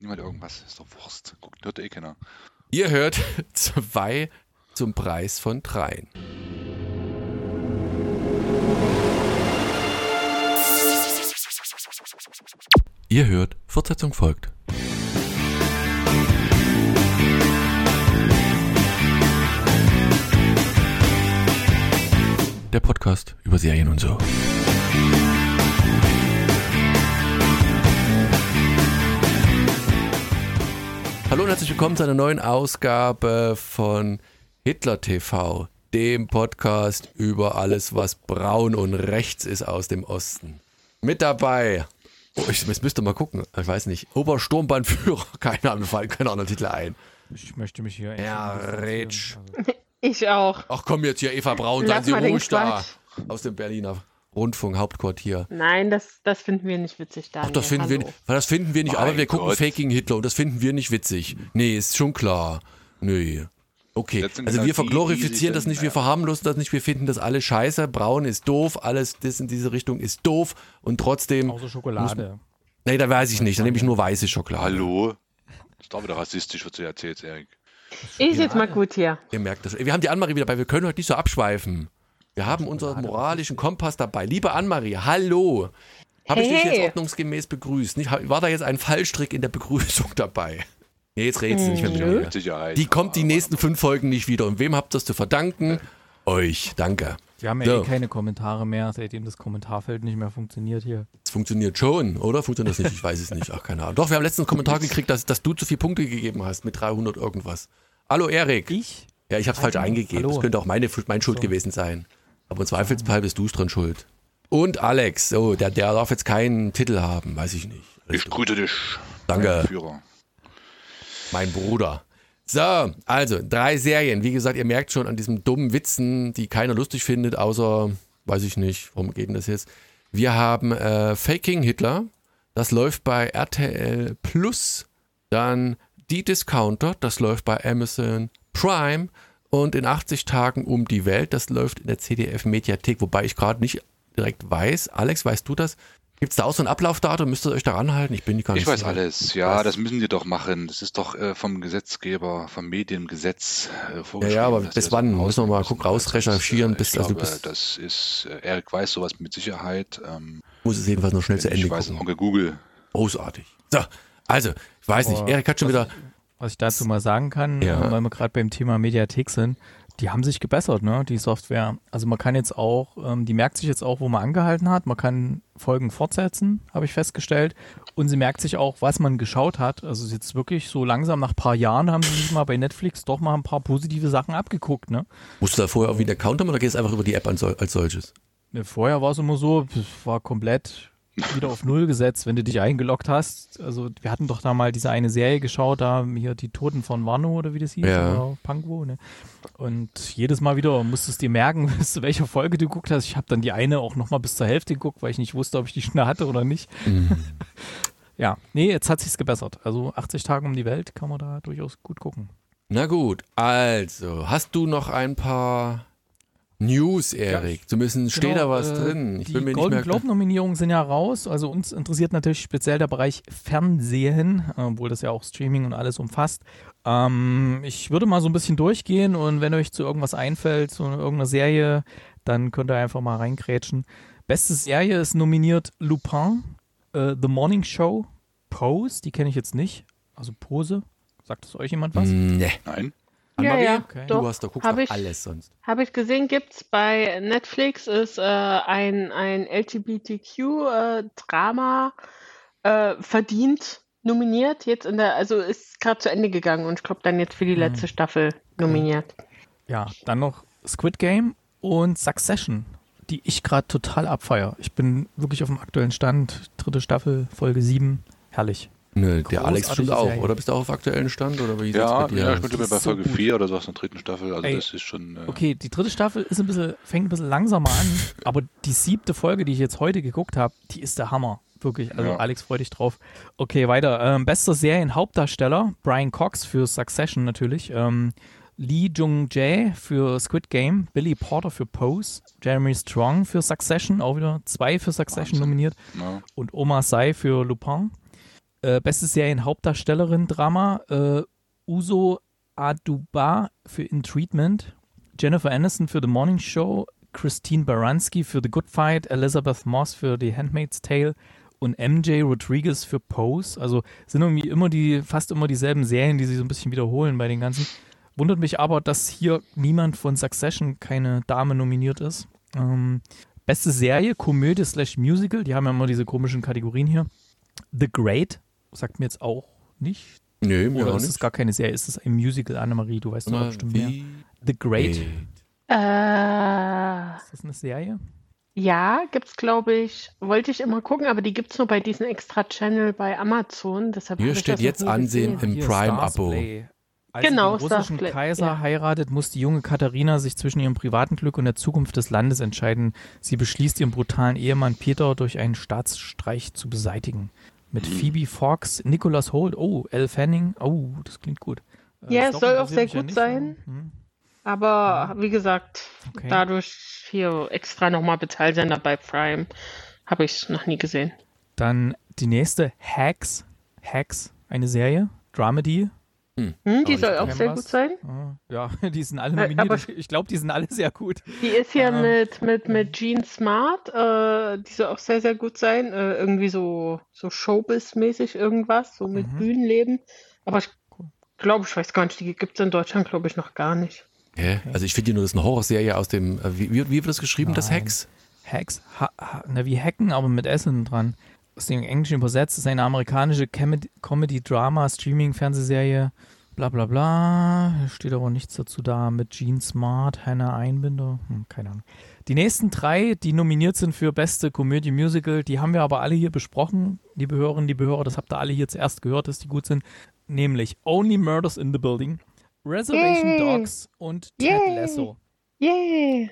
Niemand irgendwas. Ist doch Wurst. Guckt, hört eh keiner. Ihr hört zwei zum Preis von dreien. Ihr hört, Fortsetzung folgt. Der Podcast über Serien und so. Hallo und herzlich willkommen zu einer neuen Ausgabe von Hitler TV, dem Podcast über alles, was braun und rechts ist aus dem Osten. Mit dabei, oh, ich, ich müsste mal gucken, ich weiß nicht, Obersturmbannführer, keine Ahnung, fallen keine anderen Titel ein. Ich möchte mich hier. Ja, Rätsch. Also, Ich auch. Ach komm jetzt hier, Eva Braun, seien Sie ruhig da. Aus dem Berliner Rundfunk, Hauptquartier. Nein, das, das finden wir nicht witzig, Daniel. Ach, das finden, wir, das finden wir nicht, Mein aber wir gucken Gott. Faking Hitler und das finden wir nicht witzig. Nee, ist schon klar. Nee. Okay, also wir verglorifizieren das nicht, wir verharmlosen das nicht, wir finden das alles scheiße, braun ist doof, alles das in diese Richtung ist doof und trotzdem, außer Schokolade. nee, da weiß ich nicht, dann nehme ich nur weiße Schokolade. Hallo? Das ist doch wieder rassistisch, was du erzählst, Erik. Ich jetzt mal gut hier. Ihr merkt das. Wir haben die Annemarie wieder dabei, wir können heute nicht so abschweifen. Wir haben unseren moralischen Kompass dabei. Liebe Annemarie, hallo. Habe ich Hey, dich jetzt ordnungsgemäß begrüßt? Nicht, war da jetzt ein Fallstrick in der Begrüßung dabei? Nee, jetzt redest du nicht mehr mit mir. Die kommt die nächsten fünf Folgen nicht wieder. Und wem habt ihr das zu verdanken? Euch, danke. Wir haben ja So. eh keine Kommentare mehr, seitdem das Kommentarfeld nicht mehr funktioniert hier. Es funktioniert schon, oder? Funktioniert das nicht? Ich weiß es nicht. Ach, keine Ahnung. Doch, wir haben letztens einen Kommentar gekriegt, dass, dass du zu viele Punkte gegeben hast mit 300 irgendwas. Hallo, Erik. Ich? Ja, ich habe es falsch Hallo. eingegeben. Hallo. Das könnte auch meine, mein Schuld So. gewesen sein. Aber im Zweifelsfall bist du dran schuld. Und Alex, so, der, der darf jetzt keinen Titel haben, weiß ich nicht. ich grüße dich. Danke. mein Führer. Mein Bruder. So, also drei Serien. Wie gesagt, ihr merkt schon an diesen dummen Witzen, die keiner lustig findet, außer, weiß ich nicht, warum geht denn das jetzt? Wir haben äh, Faking Hitler. Das läuft bei RTL Plus. Dann Die Discounter. Das läuft bei Amazon Prime. Und in 80 Tagen um die Welt. Das läuft in der CDF Mediathek. Wobei ich gerade nicht direkt weiß. Alex, weißt du das? Gibt es da auch so ein Ablaufdatum? Müsst ihr euch daran halten? Ich bin nicht nicht Ich weiß sicher. alles. Ja, Was? das müssen die doch machen. Das ist doch äh, vom Gesetzgeber, vom Mediengesetz äh, Ja, vorgeschrieben. ja, aber dass bis wann? Müssen wir mal gucken, rausrecherchieren, Das bis- ist, also glaube, bis- das ist, äh, Erik weiß sowas mit Sicherheit. Ähm, muss es jedenfalls noch schnell zu Ende ich weiß, gucken. Onkel Google. Großartig. So, also, ich weiß nicht, Aber Erik hat schon wieder. Was ich dazu mal sagen kann, Ja. äh, weil wir gerade beim Thema Mediathek sind, die haben sich gebessert, ne, die Software. Also man kann jetzt auch, ähm, die merkt sich jetzt auch, wo man angehalten hat. Man kann Folgen fortsetzen, habe ich festgestellt. Und sie merkt sich auch, was man geschaut hat. Also jetzt wirklich so langsam nach ein paar Jahren haben sie sich mal bei Netflix doch mal ein paar positive Sachen abgeguckt, ne. Musst du da vorher irgendwie einen Account haben oder gehst du einfach über die App als solches? Ne, Vorher war es immer so, es war komplett wieder auf Null gesetzt, wenn du dich eingeloggt hast. Also wir hatten doch da mal diese eine Serie geschaut, da hier die Toten von Wano oder wie das hieß, Ja. oder Pango, ne? Und jedes Mal wieder musstest du dir merken, bis zu welcher Folge du geguckt hast. Ich habe dann die eine auch nochmal bis zur Hälfte geguckt, weil ich nicht wusste, ob ich die schon hatte oder nicht. ja, nee, jetzt hat sich's gebessert. Also 80 Tage um die Welt kann man da durchaus gut gucken. Na gut, also, hast du noch ein paar News, Erik? Zumindest steht da Genau, was äh, drin. Ich die bin mir Golden nicht mehr Globe Nominierungen sind ja raus. Also uns interessiert natürlich speziell der Bereich Fernsehen, äh, obwohl das ja auch Streaming und alles umfasst. Ähm, ich würde mal so ein bisschen durchgehen und wenn euch zu irgendwas einfällt, zu irgendeiner Serie, dann könnt ihr einfach mal reingrätschen. Beste Serie ist nominiert Lupin, äh, The Morning Show, Pose, die kenne ich jetzt nicht. Also Pose. Sagt es euch jemand was? Nee. Nein? Ja, ja, Okay. Du doch. hast, da guckst Hab doch ich. alles sonst. Habe ich gesehen, gibt's bei Netflix ist äh, ein, ein LGBTQ-Drama äh, verdient nominiert. Jetzt in der, also ist gerade zu Ende gegangen und ich glaube dann jetzt für die letzte Staffel nominiert. Ja, dann noch Squid Game und Succession, die ich gerade total abfeier. Ich bin wirklich auf dem aktuellen Stand. Dritte Staffel, Folge 7. Herrlich. Nö, der Alex bestimmt auch, Serie. oder bist du auch auf aktuellen Stand? Oder wie Ja, bei dir ja, ich bin bei so Folge gut. 4 oder so aus der dritten Staffel. Also Ey, das ist schon. Äh, Okay, die dritte Staffel ist ein bisschen, fängt ein bisschen langsamer an, aber die siebte Folge, die ich jetzt heute geguckt habe, die ist der Hammer. Wirklich. Also Ja. Alex, freu dich drauf. Okay, weiter. Ähm, bester Serienhauptdarsteller, Brian Cox für Succession natürlich. Ähm, Lee Jung-jae für Squid Game, Billy Porter für Pose, Jeremy Strong für Succession, auch wieder zwei für Succession Wahnsinn. nominiert ja. und Omar Sy für Lupin. Äh, beste Serienhauptdarstellerin Drama äh, Uso Aduba für In Treatment, Jennifer Aniston für The Morning Show, Christine Baranski für The Good Fight, Elizabeth Moss für The Handmaid's Tale und MJ Rodriguez für Pose. Also sind irgendwie immer die, fast immer dieselben Serien, die sich so ein bisschen wiederholen bei den ganzen. Wundert mich aber, dass hier niemand von Succession keine Dame nominiert ist. Ähm, beste Serie, Komödie slash Musical, die haben ja immer diese komischen Kategorien hier. The Great, sagt mir jetzt auch nicht. Nö, mir Oder auch ist es nicht. gar keine Serie, ist es ein Musical, Annemarie, du weißt doch bestimmt mehr. wie The Great? Äh, ist das eine Serie? ja, gibt's, glaube ich. Wollte ich immer gucken, aber die gibt's nur bei diesem Extra-Channel bei Amazon. Deshalb Hier habe ich steht jetzt ansehen gesehen. im Prime-Abo. Als Genau, sie den russischen Starsplay, Kaiser ja. heiratet, muss die junge Katharina sich zwischen ihrem privaten Glück und der Zukunft des Landes entscheiden. Sie beschließt, ihren brutalen Ehemann Peter durch einen Staatsstreich zu beseitigen. Mit Mhm. Phoebe Fox, Nicholas Holt, oh, Elle Fanning, oh, das klingt gut. Äh, Ja, es soll auch sehr ja gut nicht, sein. aber, hm, Aber wie gesagt, okay. dadurch hier extra nochmal Bezahlsender bei Prime habe ich noch nie gesehen. Dann die nächste, Hacks. Hacks, eine Serie, Dramedy. Hm, die Aber soll auch sehr was. gut sein. Ah, Ja, die sind alle Äh, nominiert. aber- ich glaube, die sind alle sehr gut. Die ist hier Ah. mit, mit, mit Jean Smart. Äh, die soll auch sehr, sehr gut sein. Äh, irgendwie so, so Showbiz-mäßig irgendwas, so mit Mhm. Bühnenleben. Aber ich glaube, ich weiß gar nicht, die gibt es in Deutschland, glaube ich, noch gar nicht. Hä? Also ich finde nur, das ist eine Horrorserie aus dem, äh, wie, wie wie wird das geschrieben, das Nein. Hex? Hacks, ha, ha, na, wie Hacken, aber mit hinten dran. Aus dem Englischen übersetzt ist eine amerikanische Comedy- Comedy-Drama, Streaming-Fernsehserie, bla bla bla. Hier steht aber nichts dazu da mit Gene Smart, Hannah Einbinder, hm, keine Ahnung. Die nächsten drei, die nominiert sind für beste Komödie Musical, die haben wir aber alle hier besprochen, liebe Hörerinnen, liebe Hörer, das habt ihr alle hier zuerst gehört, dass die gut sind. Nämlich Only Murders in the Building, Reservation Yay. Dogs und Ted Yay. Lasso. Yay!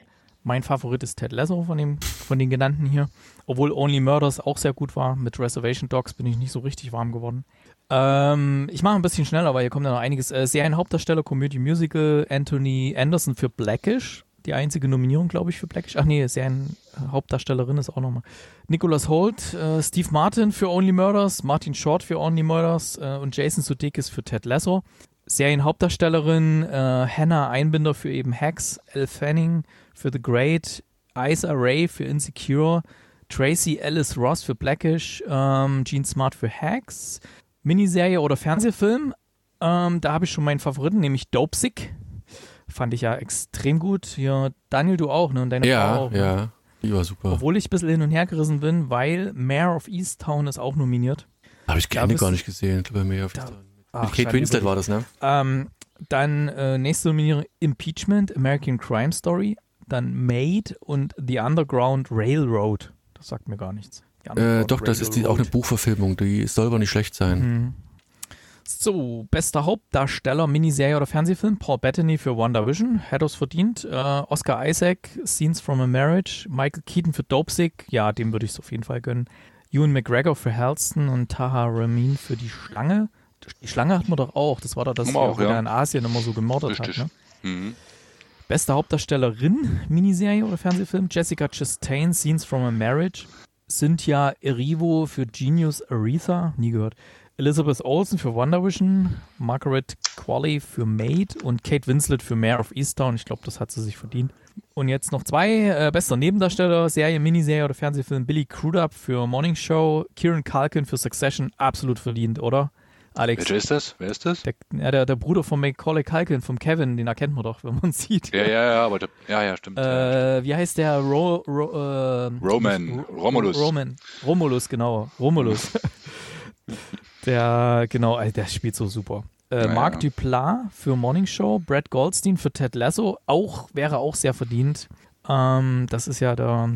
Mein Favorit ist Ted Lasso von, dem, von den genannten hier. Obwohl Only Murders auch sehr gut war. Mit Reservation Dogs bin ich nicht so richtig warm geworden. Ähm, ich mache ein bisschen schneller, weil hier kommt ja noch einiges. Äh, Serienhauptdarsteller, Comedy Musical, Anthony Anderson für Blackish. Die einzige Nominierung, glaube ich, für Blackish. Ach nee, Serienhauptdarstellerin ist auch nochmal. Nicholas Holt, äh, Steve Martin für Only Murders, Martin Short für Only Murders äh, und Jason Sudeikis für Ted Lasso. Serienhauptdarstellerin äh, Hannah Einbinder für eben Hacks, Elle Fanning für The Great, Isa Ray für Insecure, Tracy Ellis Ross für Blackish, ähm, Gene Smart für Hacks, Miniserie oder Fernsehfilm. Ähm, da habe ich schon meinen Favoriten, nämlich Dopesick. Fand ich ja extrem gut. Hier, Daniel, du auch, ne? Und deine Frau Ja, auch. ne? ja. Die war super. Obwohl ich ein bisschen hin und her gerissen bin, weil Mayor of Easttown ist auch nominiert. Habe ich gerne gar nicht gesehen. Ich glaube, mehr auf Da- Mit Ach, Kate Winslet war das, ne? Ähm, dann äh, nächste Nominierung Impeachment, American Crime Story, dann Made und The Underground Railroad. Das sagt mir gar nichts. Äh, doch, das ist die, auch eine. Buchverfilmung. Die soll aber nicht schlecht sein. Mhm. So, bester Hauptdarsteller, Miniserie oder Fernsehfilm, Paul Bettany für WandaVision, hätte es verdient. Äh, Oscar Isaac, Scenes from a Marriage, Michael Keaton für Dopesick, ja, dem würde ich es auf jeden Fall gönnen. Ewan McGregor für Halston und Taha Ramin für Die Schlange. Die Schlange hatten wir doch auch, das war doch das, der ja. in Asien immer so gemordet Richtig. hat. Ne? Mhm. Beste Hauptdarstellerin, Miniserie oder Fernsehfilm, Jessica Chastain, Scenes from a Marriage. Cynthia Erivo für Genius Aretha, nie gehört. Elizabeth Olsen für WandaVision, Margaret Qualley für Maid und Kate Winslet für Mayor of Easttown. Ich glaube, das hat sie sich verdient. Und jetzt noch zwei. Äh, bester Nebendarsteller, Serie, Miniserie oder Fernsehfilm. Billy Crudup für Morning Show, Kieran Culkin für Succession. Absolut verdient, oder? Alex. Welcher ist das? Wer ist das? Der, ja, der, der Bruder von Macaulay Culkin, vom Kevin, den erkennt man doch, wenn man sieht. Ja, ja, ja, aber der, ja, ja, stimmt. ja, Äh, wie heißt der? Ro, Ro, äh, Roman, Ro- Romulus. Roman. Romulus, genau. Romulus. der, genau, der spielt so super. Äh, Ja, Mark ja. Duplat für Morning Show, Brad Goldstein für Ted Lasso, auch, wäre auch sehr verdient. Ähm, das ist ja der,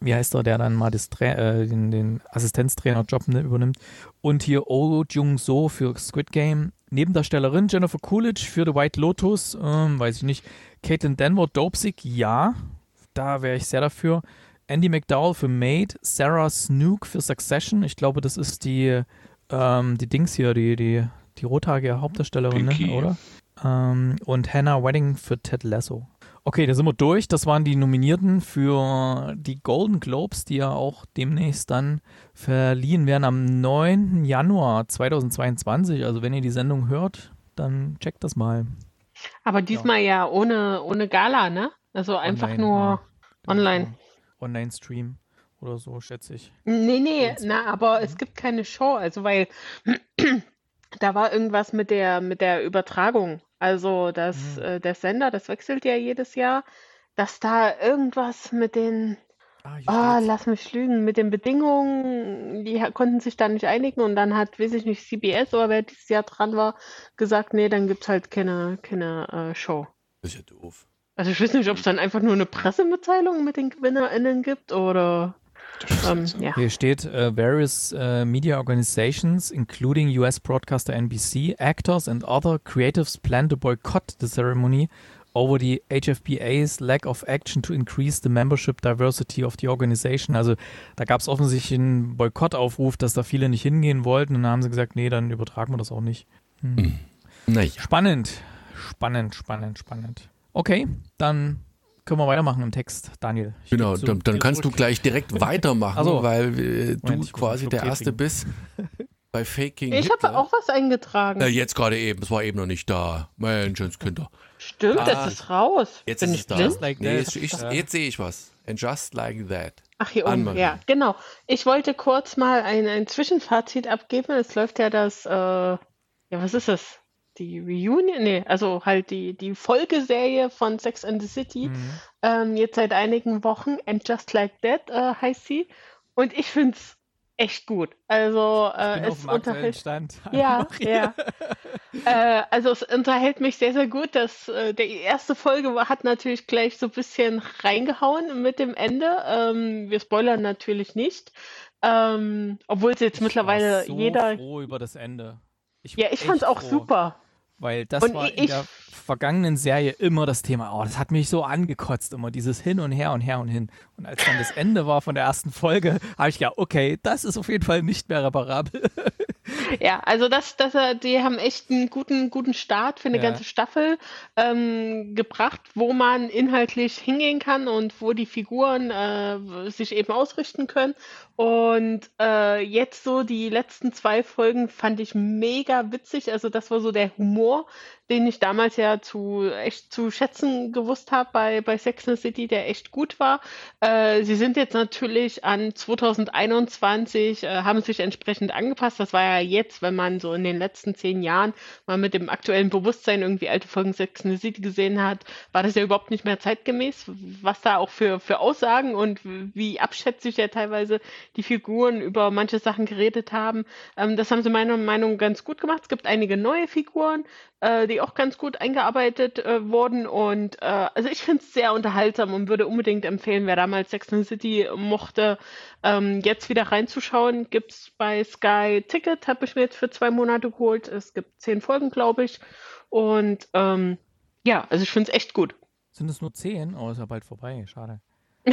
wie heißt er, der dann mal das äh, den, den Assistenztrainer-Job ne, übernimmt. Und hier Oh Jung-so für Squid Game. Nebendarstellerin Jennifer Coolidge für The White Lotus, ähm, weiß ich nicht. Caitlin Denver, Dopesick, ja. Da wäre ich sehr dafür. Andy McDowell für Maid, Sarah Snook für Succession. Ich glaube, das ist die, ähm, die Dings hier, die, die, die rothaarige Hauptdarstellerin, ne, oder? Ähm, und Hannah Wedding für Ted Lasso. Okay, da sind wir durch. Das waren die Nominierten für die Golden Globes, die ja auch demnächst dann verliehen werden am 9. Januar 2022. Also wenn ihr die Sendung hört, dann checkt das mal. Aber diesmal ja, ohne, ohne Gala, ne? Also einfach Online, nur ja. online. Online-Stream oder so, schätze ich. Nee, nee, na, aber es gibt keine Show, also weil da war irgendwas mit der mit der Übertragung. Also das Mhm. äh, der Sender, das wechselt ja jedes Jahr, dass da irgendwas mit den Ah, steht's. lass mich lügen, mit den Bedingungen, die konnten sich da nicht einigen und dann hat, weiß ich nicht, CBS oder wer dieses Jahr dran war, gesagt, nee, dann gibt's halt keine, keine äh, Show. Das ist ja doof. Also ich weiß nicht, ob es dann einfach nur eine Pressemitteilung mit den GewinnerInnen gibt oder ähm, ja. Hier steht, uh, various uh, media organizations, including US broadcaster NBC, actors and other creatives plan to boycott the ceremony over the HFPA's lack of action to increase the membership diversity of the organization. Also da gab es offensichtlich einen Boykottaufruf, dass da viele nicht hingehen wollten und dann haben sie gesagt, nee, dann übertragen wir das auch nicht. Hm. Naja. Spannend, spannend, spannend, spannend. Okay, dann können wir weitermachen im Text, Daniel. Ich Genau, dann, dann kannst du zurück. gleich direkt weitermachen, Ach so. weil äh, Moment, du quasi der Erste trinken. bist bei Faking Ich habe auch was eingetragen. Äh, jetzt gerade eben, es war eben noch nicht da. Menschenskinder. Stimmt, Ah, das ist raus. Jetzt Bin ist ich es da. blind? Like nee, jetzt, ich, jetzt sehe ich was. And just like that. Ach, hier oben, ja, genau. Ich wollte kurz mal ein, ein Zwischenfazit abgeben. Es läuft ja das, äh, ja, was ist das? Die Reunion? Nee, also halt die, die Folgeserie von Sex and the City. Mhm. Ähm, jetzt seit einigen Wochen. And Just Like That äh, heißt sie. Und ich finde es echt gut. Also, äh, es unterhält. Stand. Ja, ja. Äh, also es unterhält mich sehr, sehr gut. Das, äh, die erste Folge war- hat natürlich gleich so ein bisschen reingehauen mit dem Ende. Ähm, wir spoilern natürlich nicht. Ähm, obwohl es jetzt Ich war mittlerweile so jeder. froh über das Ende. Ich Ja, war ich fand's echt auch super. Weil das Und war ich- in der vergangenen Serie immer das Thema. Oh, das hat mich so angekotzt, immer dieses Hin und Her und Her und Hin. Und als dann das Ende war von der ersten Folge, habe ich gedacht, okay, das ist auf jeden Fall nicht mehr reparabel. Ja, also das, das, äh, die haben echt einen guten, guten Start für eine Ja. ganze Staffel ähm, gebracht, wo man inhaltlich hingehen kann und wo die Figuren äh, sich eben ausrichten können. Und äh, jetzt so die letzten zwei Folgen fand ich mega witzig. Also das war so der Humor, den ich damals ja zu echt zu schätzen gewusst habe bei, bei Sex and the City, der echt gut war. Äh, sie sind jetzt natürlich an 2021, äh, haben sich entsprechend angepasst. Das war ja jetzt, wenn man so in den letzten zehn Jahren mal mit dem aktuellen Bewusstsein irgendwie alte Folgen Sex and the City gesehen hat, war das ja überhaupt nicht mehr zeitgemäß, was da auch für, für Aussagen und wie abschätzig ja teilweise die Figuren über manche Sachen geredet haben. Ähm, das haben sie meiner Meinung nach ganz gut gemacht. Es gibt einige neue Figuren, äh, die auch ganz gut eingearbeitet äh, wurden. Und äh, also ich finde es sehr unterhaltsam und würde unbedingt empfehlen, wer damals Sex and the City mochte, ähm, jetzt wieder reinzuschauen. Gibt es bei Sky Ticket, habe ich mir jetzt für zwei Monate geholt. Es gibt zehn Folgen, glaube ich. Und ähm, ja, also ich finde es echt gut. Sind es nur zehn? Oh, ist ja bald vorbei. Schade.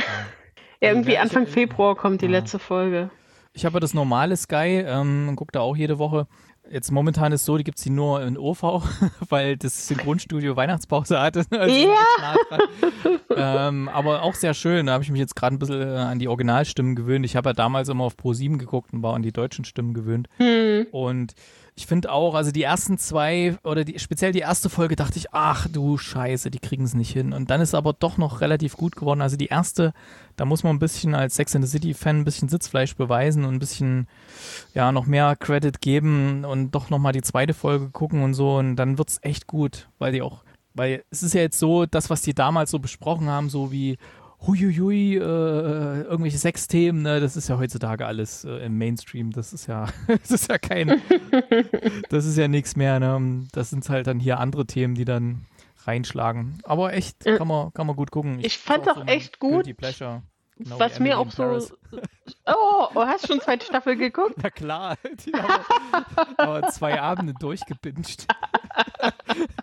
Ja, Also, irgendwie Anfang Februar kommt die Ja. letzte Folge. Ich habe das normale Sky, ähm, gucke da auch jede Woche. Jetzt momentan ist so, die gibt's die nur in OV, weil das Synchronstudio Weihnachtspause hatte. Also Ja. ähm, aber auch sehr schön. Da habe ich mich jetzt gerade ein bisschen äh, an die Originalstimmen gewöhnt. Ich habe ja damals immer auf Pro7 geguckt und war an die deutschen Stimmen gewöhnt. Hm. Und ich finde auch, also die ersten zwei oder die, speziell die erste Folge dachte ich, ach du Scheiße, die kriegen es nicht hin. Und dann ist aber doch noch relativ gut geworden. Also die erste, da muss man ein bisschen als Sex in the City-Fan ein bisschen Sitzfleisch beweisen und ein bisschen, ja, noch mehr Credit geben und doch nochmal die zweite Folge gucken und so. Und dann wird's echt gut, weil die auch, weil es ist ja jetzt so, das, was die damals so besprochen haben, so wie Huiuiui, äh, irgendwelche Sexthemen, ne, das ist ja heutzutage alles äh, im Mainstream. Das ist ja, das ist ja kein, das ist ja nichts mehr. Ne? Das sind halt dann hier andere Themen, die dann reinschlagen. Aber echt, Ja. kann man, kann man gut gucken. Ich fand's ist auch ein echt gut. Genau Was mir auch Paris. so. Oh, oh, hast schon zweite Staffel geguckt? Na klar, die haben aber zwei Abende durchgebinged.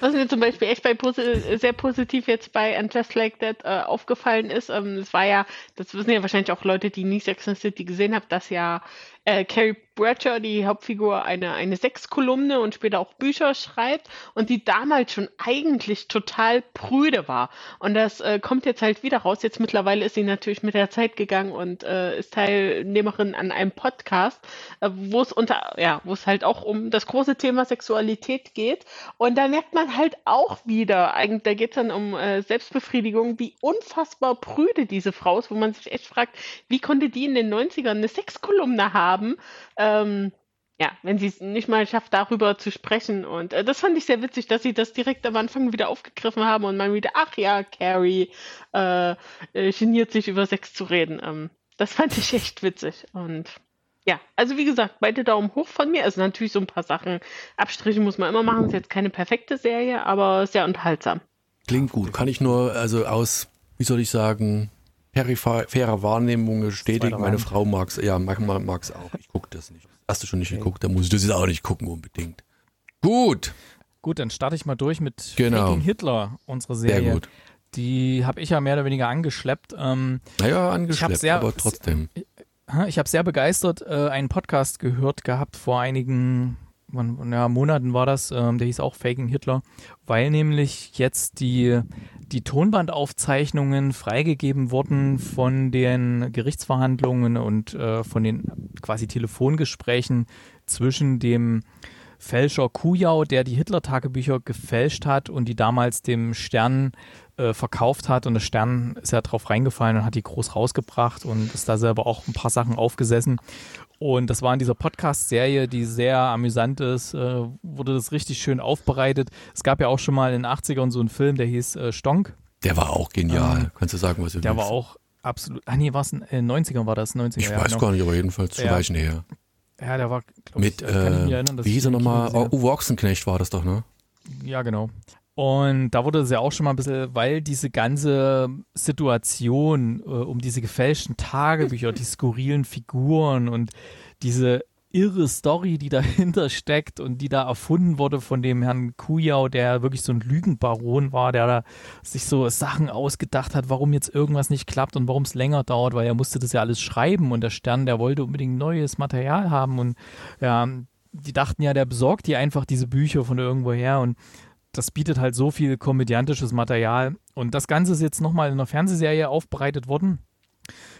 Was mir zum Beispiel echt bei posi sehr positiv jetzt bei And Just Like That äh, aufgefallen ist, ähm, es war ja, das wissen ja wahrscheinlich auch Leute, die nie Sex and City gesehen haben, dass ja äh, Carrie Bradshaw, die Hauptfigur, eine, eine Sexkolumne und später auch Bücher schreibt und die damals schon eigentlich total prüde war. Und das äh, kommt jetzt halt wieder raus. Jetzt mittlerweile ist sie natürlich mit der Zeit gegangen und äh, ist Teilnehmerin an einem Podcast, äh, wo es unter, ja, wo es halt auch um das große Thema Sexualität geht. Und da merkt man halt auch wieder, eigentlich, da geht es dann um äh, Selbstbefriedigung, wie unfassbar prüde diese Frau ist, wo man sich echt fragt, wie konnte die in den 90ern eine Sexkolumne haben? Ähm, ja, wenn sie es nicht mal schafft, darüber zu sprechen. Und äh, das fand ich sehr witzig, dass sie das direkt am Anfang wieder aufgegriffen haben und man wieder, ach ja, Carrie äh, äh, geniert sich über Sex zu reden. Ähm, das fand ich echt witzig. Und ja, also wie gesagt, beide Daumen hoch von mir. Also natürlich so ein paar Sachen, Abstriche muss man immer machen. Ist jetzt keine perfekte Serie, aber sehr unterhaltsam. Klingt gut. Kann ich nur, also aus, wie soll ich sagen, peripherer Wahrnehmung bestätigen. Meine Frau mag es, ja, manchmal mag es auch. Ich gucke das nicht. Hast du schon nicht okay. geguckt, dann muss ich das jetzt auch nicht gucken unbedingt. Gut. Gut, dann starte ich mal durch mit genau. Faking Hitler, unsere Serie. Sehr gut. Die habe ich ja mehr oder weniger angeschleppt. Ähm, naja, angeschleppt, sehr, aber trotzdem. Ich habe sehr begeistert äh, einen Podcast gehört gehabt vor einigen ja, Monaten war das, ähm, der hieß auch Faking Hitler, weil nämlich jetzt die die Tonbandaufzeichnungen freigegeben wurden von den Gerichtsverhandlungen und äh, von den quasi Telefongesprächen zwischen dem Fälscher Kujau, der die Hitler-Tagebücher gefälscht hat und die damals dem Stern äh, verkauft hat. Und der Stern ist ja drauf reingefallen und hat die groß rausgebracht und ist da selber auch ein paar Sachen aufgesessen. Und das war in dieser Podcast-Serie, die sehr amüsant ist, äh, wurde das richtig schön aufbereitet. Es gab ja auch schon mal in den 80ern so einen Film, der hieß äh, Stonk. Der war auch genial. Ähm, Kannst du sagen, was du Der willst? war auch absolut. Ah, nee, war es in den 90ern war das? 90er, ich ja, weiß genau. gar nicht, aber jedenfalls zu ja. Weichen her. Ja, der war, glaube ich, Mit, äh, erinnern, wie hieß er nochmal? Oh, Uwe Ochsenknecht war das doch, ne? Ja, genau. Und da wurde es ja auch schon mal ein bisschen, weil diese ganze Situation äh, um diese gefälschten Tagebücher, die skurrilen Figuren und diese irre Story, die dahinter steckt und die da erfunden wurde von dem Herrn Kujau, der wirklich so ein Lügenbaron war, der da sich so Sachen ausgedacht hat, warum jetzt irgendwas nicht klappt und warum es länger dauert, weil er musste das ja alles schreiben und der Stern, der wollte unbedingt neues Material haben und ja, die dachten ja, der besorgt die einfach diese Bücher von irgendwoher und das bietet halt so viel komödiantisches Material. Und das Ganze ist jetzt nochmal in einer Fernsehserie aufbereitet worden.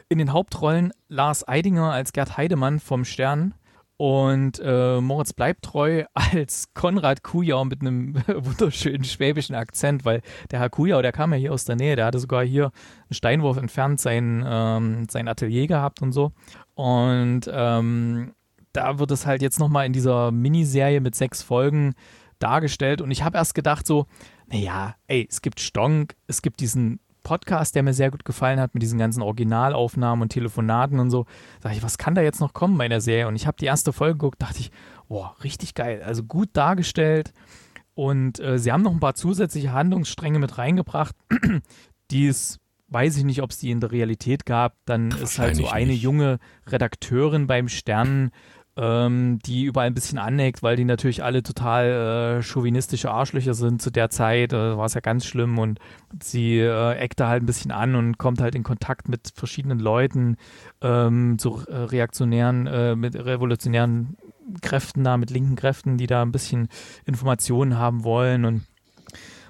In den Hauptrollen Lars Eidinger als Gerd Heidemann vom Stern und äh, Moritz Bleibtreu als Konrad Kujau mit einem wunderschönen schwäbischen Akzent, weil der Herr Kujau, der kam ja hier aus der Nähe, der hatte sogar hier einen Steinwurf entfernt sein, ähm, sein Atelier gehabt und so. Und ähm, da wird es halt jetzt nochmal in dieser Miniserie mit sechs Folgen dargestellt und ich habe erst gedacht so, naja, ey, es gibt Stonk, es gibt diesen Podcast, der mir sehr gut gefallen hat mit diesen ganzen Originalaufnahmen und Telefonaten und so. Sag ich, was kann da jetzt noch kommen bei der Serie? Und ich habe die erste Folge geguckt, dachte ich, boah, richtig geil. Also gut dargestellt. Und äh, sie haben noch ein paar zusätzliche Handlungsstränge mit reingebracht, die es, weiß ich nicht, ob es die in der Realität gab. Dann ist halt so eine nicht. junge Redakteurin beim Stern, ähm, die überall ein bisschen aneckt, weil die natürlich alle total äh, chauvinistische Arschlöcher sind zu der Zeit. Äh, war es ja ganz schlimm und sie äh, eckt da halt ein bisschen an und kommt halt in Kontakt mit verschiedenen Leuten, ähm, zu äh, reaktionären, äh, mit revolutionären Kräften da, mit linken Kräften, die da ein bisschen Informationen haben wollen und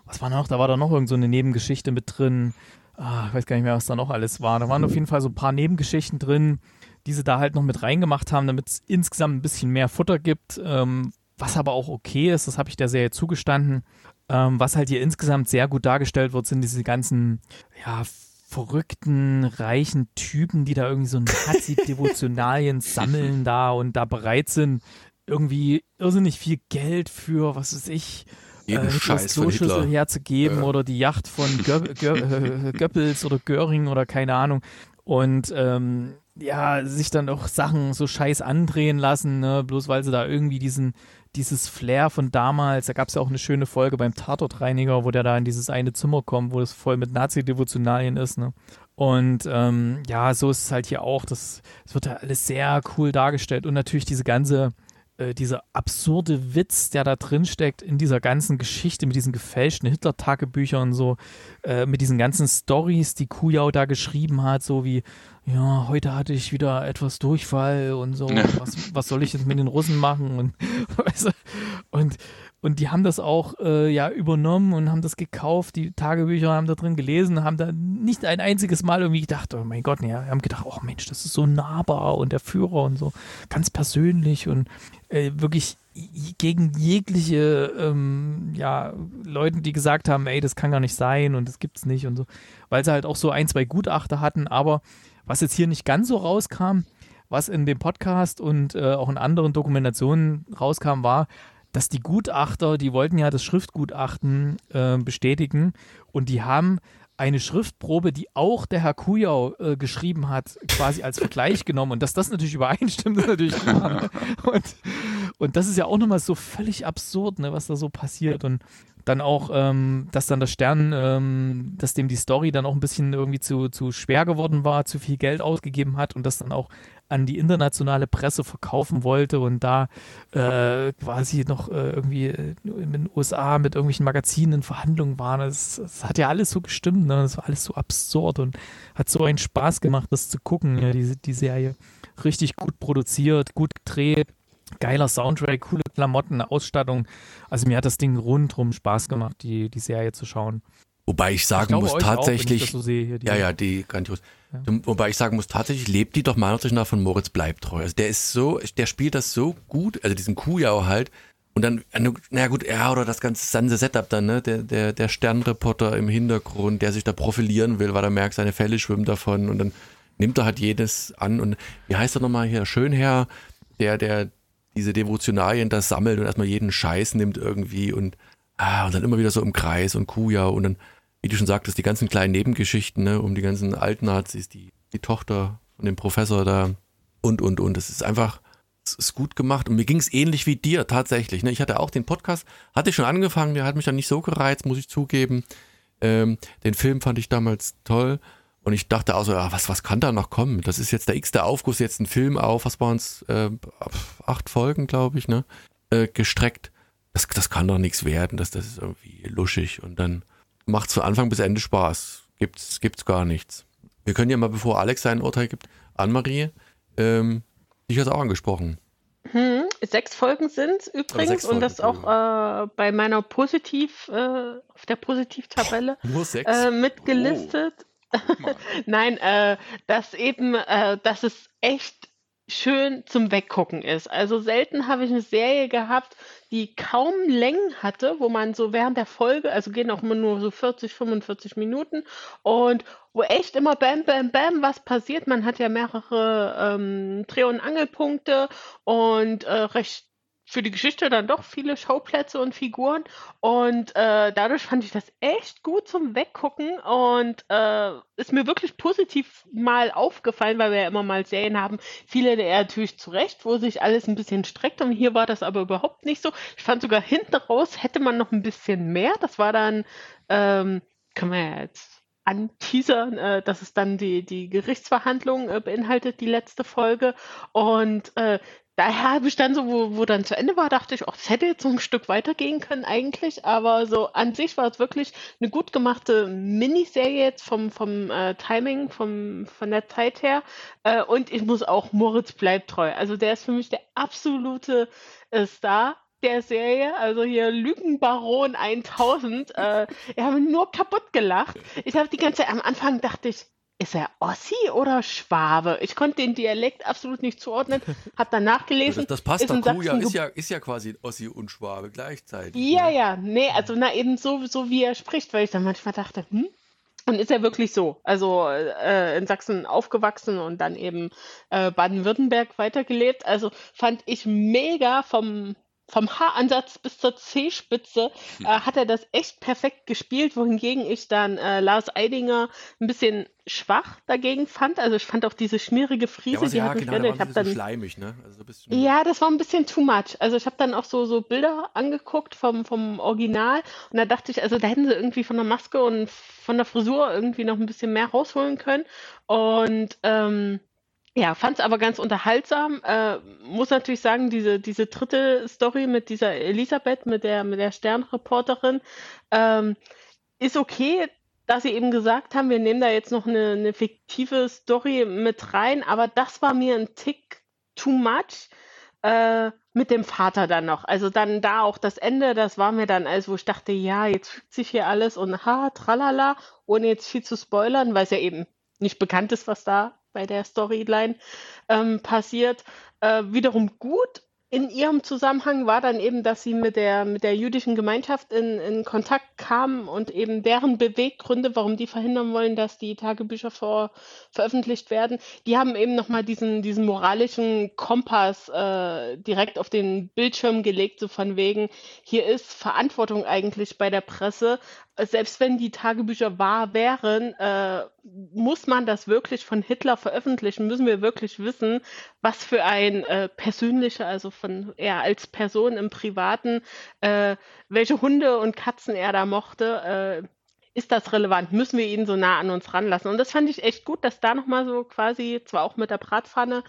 was war noch? Da war da noch irgend so eine Nebengeschichte mit drin. Ah, ich weiß gar nicht mehr, was da noch alles war. Da waren auf jeden Fall so ein paar Nebengeschichten drin die sie da halt noch mit reingemacht haben, damit es insgesamt ein bisschen mehr Futter gibt, ähm, was aber auch okay ist, das habe ich der Serie zugestanden. Ähm, was halt hier insgesamt sehr gut dargestellt wird, sind diese ganzen, ja, verrückten, reichen Typen, die da irgendwie so Nazi-Devotionalien sammeln da und da bereit sind, irgendwie irrsinnig viel Geld für, was weiß ich, jeden äh, Scheiß Kloschüssel herzugeben ja. oder die Yacht von Gö Gö Goebbels oder Göring oder keine Ahnung. Und ähm, ja, sich dann auch Sachen so scheiß andrehen lassen, ne? bloß weil sie da irgendwie diesen, dieses Flair von damals, da gab es ja auch eine schöne Folge beim Tatortreiniger, wo der da in dieses eine Zimmer kommt, wo es voll mit Nazi-Devotionalien ist, ne? Und ähm, ja, so ist es halt hier auch. Das, das wird ja alles sehr cool dargestellt. Und natürlich diese ganze, äh, dieser absurde Witz, der da drin steckt in dieser ganzen Geschichte mit diesen gefälschten Hitler-Tagebüchern und so, äh, mit diesen ganzen Stories, die Kujau da geschrieben hat, so wie, ja, heute hatte ich wieder etwas Durchfall und so, Ja. was, was soll ich jetzt mit den Russen machen? Und, weißt du, und und die haben das auch äh, ja übernommen und haben das gekauft, die Tagebücher haben da drin gelesen, haben da nicht ein einziges Mal irgendwie gedacht, oh mein Gott, ja, haben gedacht, oh Mensch, das ist so nahbar und der Führer und so. Ganz persönlich und äh, wirklich gegen jegliche ähm, ja, Leute, die gesagt haben, ey, das kann gar nicht sein und das gibt's nicht und so, weil sie halt auch so ein, zwei Gutachter hatten, aber was jetzt hier nicht ganz so rauskam, was in dem Podcast und äh, auch in anderen Dokumentationen rauskam, war, dass die Gutachter, die wollten ja das Schriftgutachten äh, bestätigen und die haben eine Schriftprobe, die auch der Herr Kujau äh, geschrieben hat, quasi als Vergleich genommen. Und dass das natürlich übereinstimmt, ist natürlich klar. Ne? Und, und das ist ja auch nochmal so völlig absurd, ne, was da so passiert. Und dann auch, ähm, dass dann der Stern, ähm, dass dem die Story dann auch ein bisschen irgendwie zu, zu schwer geworden war, zu viel Geld ausgegeben hat und das dann auch an die internationale Presse verkaufen wollte und da äh, quasi noch äh, irgendwie äh, in den USA mit irgendwelchen Magazinen in Verhandlungen waren. Es, es hat ja alles so gestimmt, ne? Das war alles so absurd und hat so einen Spaß gemacht, das zu gucken, ja, die, die Serie. Richtig gut produziert, gut gedreht, geiler Soundtrack, coole Klamotten, Ausstattung. Also mir hat das Ding rundrum Spaß gemacht, die, die Serie zu schauen. Wobei ich Ich sagen glaube, muss, auch, ich tatsächlich, das so sehe hier, die- ja, ja, die grandios. Wobei ich sagen muss, tatsächlich lebt die doch meiner Ansicht nach von Moritz Bleibtreu. Also der ist so, der spielt das so gut, also diesen Kujau halt. Und dann, na gut, ja, oder das ganze ganze Setup dann, ne, der, der, der Sternreporter im Hintergrund, der sich da profilieren will, weil er merkt, seine Fälle schwimmen davon und dann nimmt er halt jedes an und wie heißt er nochmal hier, Schönherr, der, der diese Devotionalien da sammelt und erstmal jeden Scheiß nimmt irgendwie und, ah, und dann immer wieder so im Kreis und Kujau und dann, wie du schon sagtest, die ganzen kleinen Nebengeschichten, ne, um die ganzen Altnazis, die, die Tochter von dem Professor da und, und, und. Es ist einfach, es ist gut gemacht. Und mir ging es ähnlich wie dir tatsächlich. Ne? Ich hatte auch den Podcast, hatte ich schon angefangen, der hat mich dann nicht so gereizt, muss ich zugeben. Ähm, den Film fand ich damals toll. Und ich dachte auch so, ja, was, was kann da noch kommen? Das ist jetzt der x-te Aufguss, jetzt ein Film auf, was waren es, äh, acht Folgen, glaube ich, ne? Äh, gestreckt. Das, das kann doch nichts werden, das, das ist irgendwie luschig. Und dann macht es von Anfang bis Ende Spaß. Gibt's, gibt's gar nichts. Wir können ja mal, bevor Alex sein Urteil gibt, Anne-Marie, ähm, dich hat auch angesprochen. Hm, sechs Folgen sind übrigens sechs und das Folgen, auch äh, bei meiner Positiv, äh, auf der Positivtabelle äh, mitgelistet. Mal. Nein, äh, dass eben, äh, dass es echt schön zum Weggucken ist. Also selten habe ich eine Serie gehabt, die kaum Längen hatte, wo man so während der Folge, also gehen auch immer nur so 40, 45 Minuten und wo echt immer bam, bam, bam was passiert. Man hat ja mehrere ähm, Dreh- und Angelpunkte und äh, recht für die Geschichte dann doch viele Schauplätze und Figuren. Und äh, dadurch fand ich das echt gut zum Weggucken und äh, ist mir wirklich positiv mal aufgefallen, weil wir ja immer mal Serien haben, viele der natürlich zurecht, wo sich alles ein bisschen streckt und hier war das aber überhaupt nicht so. Ich fand sogar hinten raus hätte man noch ein bisschen mehr. Das war dann, ähm, kann man ja jetzt anteasern, äh, dass es dann die, die Gerichtsverhandlung äh, beinhaltet, die letzte Folge. Und äh, daher habe ich dann so, wo, wo dann zu Ende war, dachte ich, oh, es hätte jetzt so ein Stück weitergehen können eigentlich. Aber so an sich war es wirklich eine gut gemachte Miniserie jetzt vom, vom äh, Timing, vom, von der Zeit her. Äh, und ich muss auch, Moritz bleibt treu. Also der ist für mich der absolute äh, Star der Serie, also hier Lügenbaron 1000, äh, ich habe nur kaputt gelacht. Ich habe die ganze Zeit am Anfang dachte ich, ist er Ossi oder Schwabe? Ich konnte den Dialekt absolut nicht zuordnen, habe dann nachgelesen. das, das passt doch. Sachsen ist ja, ist ja quasi Ossi und Schwabe gleichzeitig. ja, ne? ja, nee, also na eben so, so wie er spricht, weil ich dann manchmal dachte, hm? Und ist er wirklich so? Also äh, in Sachsen aufgewachsen und dann eben äh, Baden-Württemberg weitergelebt. Also fand ich mega vom vom Haaransatz bis zur C-Spitze äh, hat er das echt perfekt gespielt, wohingegen ich dann äh, Lars Eidinger ein bisschen schwach dagegen fand. Also ich fand auch diese schmierige Ja, Friese, aber die ja, hat mich genau, da. Ich so dann schleimig, ne? Also ja, das war ein bisschen too much. Also ich habe dann auch so, so Bilder angeguckt vom, vom Original und da dachte ich, also da hätten sie irgendwie von der Maske und von der Frisur irgendwie noch ein bisschen mehr rausholen können. Und ähm, Ja, fand es aber ganz unterhaltsam. Äh, muss natürlich sagen, diese, diese dritte Story mit dieser Elisabeth, mit der, mit der Sternreporterin, ähm, ist okay, dass sie eben gesagt haben, wir nehmen da jetzt noch eine, eine fiktive Story mit rein, aber das war mir ein Tick too much. Äh, mit dem Vater dann noch. Also dann da auch das Ende, das war mir dann, als wo ich dachte, ja, jetzt fügt sich hier alles und ha, tralala, ohne jetzt viel zu spoilern, weil es ja eben nicht bekannt ist, was da bei der Storyline ähm, passiert. Äh, wiederum gut in ihrem Zusammenhang war dann eben, dass sie mit der, mit der jüdischen Gemeinschaft in, in Kontakt kam und eben deren Beweggründe, warum die verhindern wollen, dass die Tagebücher vor, veröffentlicht werden, die haben eben nochmal diesen, diesen moralischen Kompass äh, direkt auf den Bildschirm gelegt, so von wegen, hier ist Verantwortung eigentlich bei der Presse, selbst wenn die Tagebücher wahr wären, äh, muss man das wirklich von Hitler veröffentlichen? Müssen wir wirklich wissen, was für ein äh, persönlicher, also von er als Person im Privaten, äh, welche Hunde und Katzen er da mochte? Äh, ist das relevant? Müssen wir ihn so nah an uns ranlassen? Und das fand ich echt gut, dass da nochmal so quasi, zwar auch mit der Bratpfanne,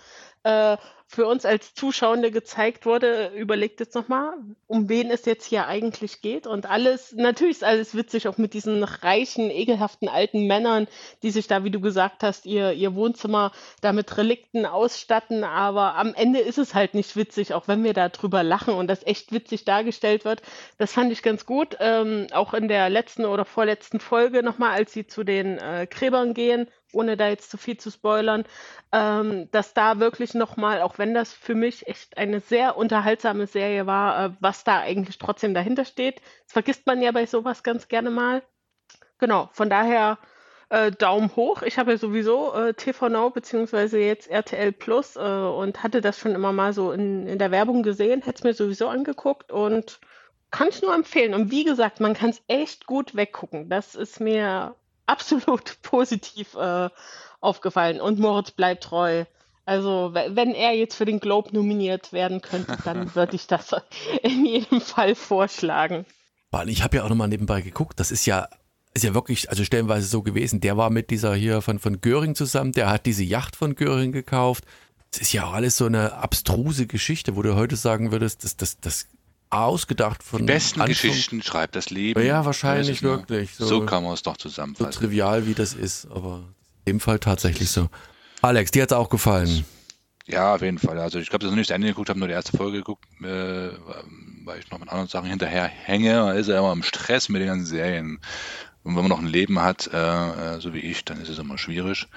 äh, für uns als Zuschauende gezeigt wurde, überlegt jetzt nochmal, um wen es jetzt hier eigentlich geht. Und alles, natürlich ist alles witzig, auch mit diesen reichen, ekelhaften alten Männern, die sich da, wie du gesagt hast, ihr, ihr Wohnzimmer da mit Relikten ausstatten. Aber am Ende ist es halt nicht witzig, auch wenn wir da drüber lachen und das echt witzig dargestellt wird. Das fand ich ganz gut. Ähm, auch in der letzten oder vorletzten Folge nochmal, als sie zu den äh, Gräbern gehen ohne da jetzt zu viel zu spoilern, ähm, dass da wirklich nochmal, auch wenn das für mich echt eine sehr unterhaltsame Serie war, äh, was da eigentlich trotzdem dahinter steht. Das vergisst man ja bei sowas ganz gerne mal. Genau, von daher äh, Daumen hoch. Ich habe ja sowieso äh, TV Now beziehungsweise jetzt RTL Plus äh, und hatte das schon immer mal so in, in der Werbung gesehen, hätte es mir sowieso angeguckt und kann es nur empfehlen. Und wie gesagt, man kann es echt gut weggucken. Das ist mir absolut positiv äh, aufgefallen. Und Moritz bleibt treu. Also, wenn er jetzt für den Globe nominiert werden könnte, dann würde ich das in jedem Fall vorschlagen. Ich habe ja auch nochmal nebenbei geguckt. Das ist ja, ist ja wirklich, also stellenweise so gewesen. Der war mit dieser hier von, von Göring zusammen. Der hat diese Yacht von Göring gekauft. Es ist ja auch alles so eine abstruse Geschichte, wo du heute sagen würdest, das, das, das ausgedacht von. Die besten Anfang. Geschichten schreibt das Leben. Ja, wahrscheinlich wirklich. So, so, kann man es doch zusammenfassen. So trivial wie das ist, aber in dem Fall tatsächlich so. Alex, dir hat es auch gefallen. Ja, auf jeden Fall. Also ich glaube, das noch nicht das Ende geguckt, habe nur die erste Folge geguckt, äh, weil ich noch mit anderen Sachen hinterher hänge. Man ist ja immer im Stress mit den ganzen Serien. Und wenn man noch ein Leben hat, äh, äh so wie ich, dann ist es immer schwierig.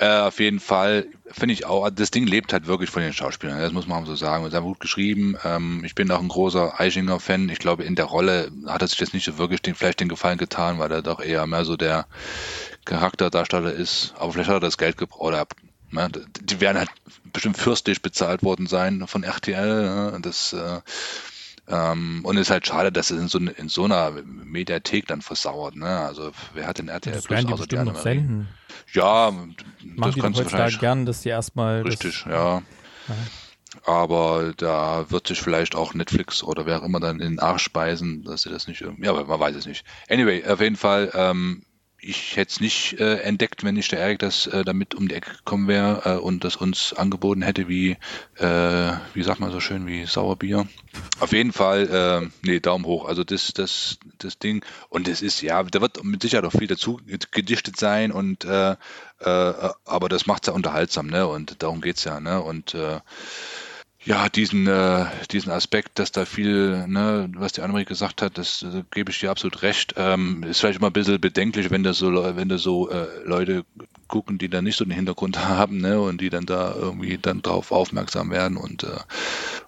Äh, auf jeden Fall finde ich auch, das Ding lebt halt wirklich von den Schauspielern, das muss man so sagen. Es ist gut geschrieben. Ähm, ich bin auch ein großer Eichinger-Fan. Ich glaube, in der Rolle hat er sich jetzt nicht so wirklich den, vielleicht den Gefallen getan, weil er doch eher mehr so der Charakterdarsteller ist. Aber vielleicht hat er das Geld gebraucht. Oder, ne, die werden halt bestimmt fürstlich bezahlt worden sein von RTL. Ne, das äh, ähm, und es ist halt schade, dass es in so, in so, einer Mediathek dann versauert. Ne? Also wer hat den RTL das Plus außer die noch senden. Ja, Machen das kannst du wahrscheinlich gern, dass die erstmal richtig, das, ja. ja. Aber da wird sich vielleicht auch Netflix oder wer auch immer dann in den Arsch speisen, dass sie das nicht. Ja, aber man weiß es nicht. Anyway, auf jeden Fall ähm, ich hätte es nicht äh, entdeckt, wenn nicht der Erik das äh, damit um die Ecke gekommen wäre äh, und das uns angeboten hätte wie, äh, wie sagt man so schön, wie Sauerbier. Auf jeden Fall, äh, nee, Daumen hoch. Also das, das, das Ding. Und es ist, ja, da wird mit Sicherheit auch viel dazu gedichtet sein und äh, äh, aber das macht es ja unterhaltsam, ne? Und darum geht's ja, ne? Und äh, ja, diesen, äh, diesen Aspekt, dass da viel, ne, was die Annemarie gesagt hat, das äh, gebe ich dir absolut recht. Ähm, ist vielleicht immer ein bisschen bedenklich, wenn da so, wenn da so äh, Leute gucken, die da nicht so den Hintergrund haben, ne, und die dann da irgendwie dann drauf aufmerksam werden und, äh,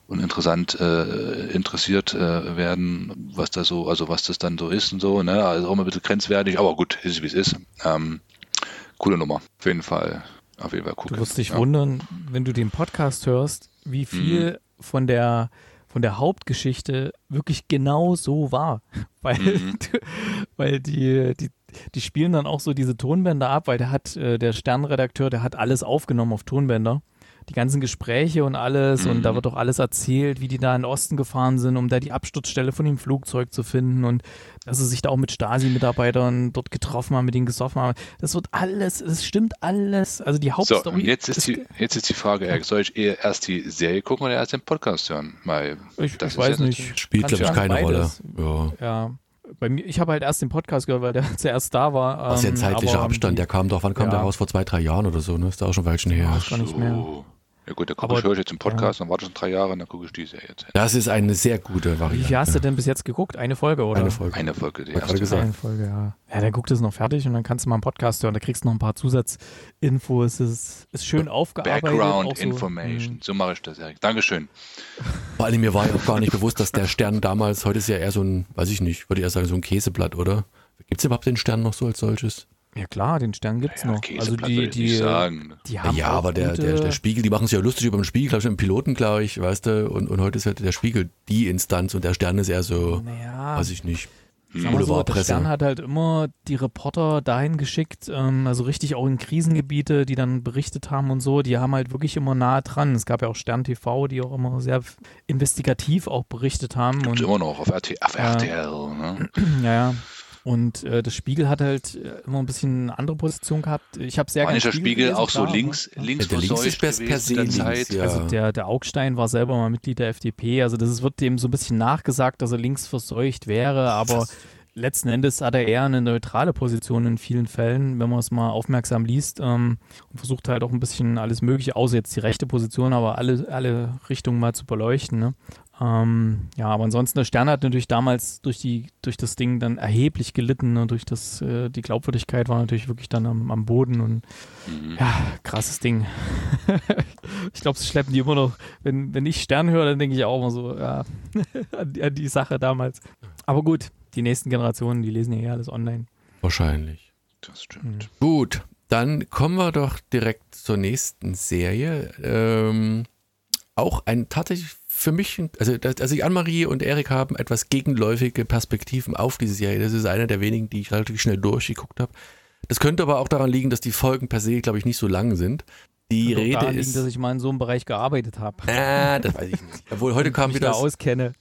und interessant äh, interessiert äh, werden, was da so, also was das dann so ist und so, ne, also auch immer ein bisschen grenzwertig, aber gut, ist wie es ist. Ähm, coole Nummer, auf jeden Fall. Auf jeden Fall cool. Du wirst dich ja. wundern, wenn du den Podcast hörst, wie viel mhm. von der von der Hauptgeschichte wirklich genau so war. Weil, mhm. weil die, die, die spielen dann auch so diese Tonbänder ab, weil der hat, äh, der Sternredakteur, der hat alles aufgenommen auf Tonbänder. Die ganzen Gespräche und alles und da wird auch alles erzählt, wie die da in den Osten gefahren sind, um da die Absturzstelle von dem Flugzeug zu finden und dass sie sich da auch mit Stasi-Mitarbeitern dort getroffen haben, mit denen gesoffen haben. Das wird alles, es stimmt alles. Also die So, Hauptstory. und jetzt ist, die, jetzt ist die Frage, Erik, soll ich eher erst die Serie gucken oder erst den Podcast hören? Weil ich, das ich weiß ja nicht. Spielt, glaube ich, keine beides. Rolle. Ja. Ja. Bei mir, ich habe halt erst den Podcast gehört, weil der zuerst da war. Was ist ja ein ähm, zeitlicher aber, Abstand? Der kam doch, wann kam ja. der raus? Vor zwei, drei Jahren oder so, ne? Ist da auch schon ein Weilchen her. Ach, gar nicht mehr. Ja gut, da gucke ich, höre ich jetzt den Podcast, dann warte ich schon drei Jahre und dann gucke ich die Serie jetzt. Das ist eine sehr gute Wie Variante. viel hast du denn bis jetzt geguckt? Eine Folge, oder? Eine Folge. Eine Folge, die erste. gesagt. Eine Folge, ja. Ja, dann guckt es noch fertig und dann kannst du mal einen Podcast hören. Da kriegst du noch ein paar Zusatzinfos. Es ist, ist schön aufgearbeitet. Background auch so, Information. mh. So mache ich das, Erik. Dankeschön. Vor allem mir war ja auch gar nicht bewusst, dass der Stern damals, heute ist ja eher so ein, weiß ich nicht, würde ich eher sagen, so ein Käseblatt, oder? Gibt es überhaupt den Stern noch so als solches? Ja klar, den Stern gibt's Ja, noch. Also die, die, nicht sagen. die haben ja, aber der, gute, der, der Spiegel, die machen sich ja lustig über den Spiegel, glaube ich, im Piloten, glaube ich, weißt du, und, und heute ist ja der Spiegel die Instanz und der Stern ist eher so, naja, weiß ich nicht. Mal so, der Boulevardpresse. Stern hat halt immer die Reporter dahin geschickt, ähm, also richtig auch in Krisengebiete, die dann berichtet haben und so, die haben halt wirklich immer nahe dran. Es gab ja auch Stern TV, die auch immer sehr investigativ auch berichtet haben. Gibt's Und, immer noch auf, RT, auf. RTL. Ne? ja, ja. Und äh, das Spiegel hat halt äh, immer ein bisschen eine andere Position gehabt. Ich habe sehr gerne der Spiegel gelesen, auch so klar, links, aber- links Ja, der links verseucht ist per- per se der links, Zeit? ja. Also der, der Augstein war selber mal Mitglied der FDP. Also das ist- wird dem so ein bisschen nachgesagt, dass er links verseucht wäre, aber letzten Endes hat er eher eine neutrale Position in vielen Fällen, wenn man es mal aufmerksam liest ähm, und versucht halt auch ein bisschen alles Mögliche, außer jetzt die rechte Position, aber alle, alle Richtungen mal zu beleuchten. Ne? Ähm, ja, aber ansonsten, der Stern hat natürlich damals durch, die, durch das Ding dann erheblich gelitten. Ne? Durch das, äh, die Glaubwürdigkeit war natürlich wirklich dann am, am Boden und Mhm. ja, krasses Ding. ich glaube, sie schleppen die immer noch. Wenn, wenn ich Stern höre, dann denke ich auch immer so, ja, an, die- an die Sache damals. Aber gut, die nächsten Generationen, die lesen ja eh alles online. Wahrscheinlich. Das stimmt. Gut, dann kommen wir doch direkt zur nächsten Serie. Ähm, auch ein tatsächlich für mich, also, also ich, Anne-Marie und Erik haben etwas gegenläufige Perspektiven auf diese Serie. Das ist eine der wenigen, die ich relativ schnell durchgeguckt habe. Das könnte aber auch daran liegen, dass die Folgen per se, glaube ich, nicht so lang sind. Die Rede daran ist. liegen, dass ich mal in so einem Bereich gearbeitet habe. Ah, das weiß ich nicht. Obwohl heute kam mich wieder da das, auskenne.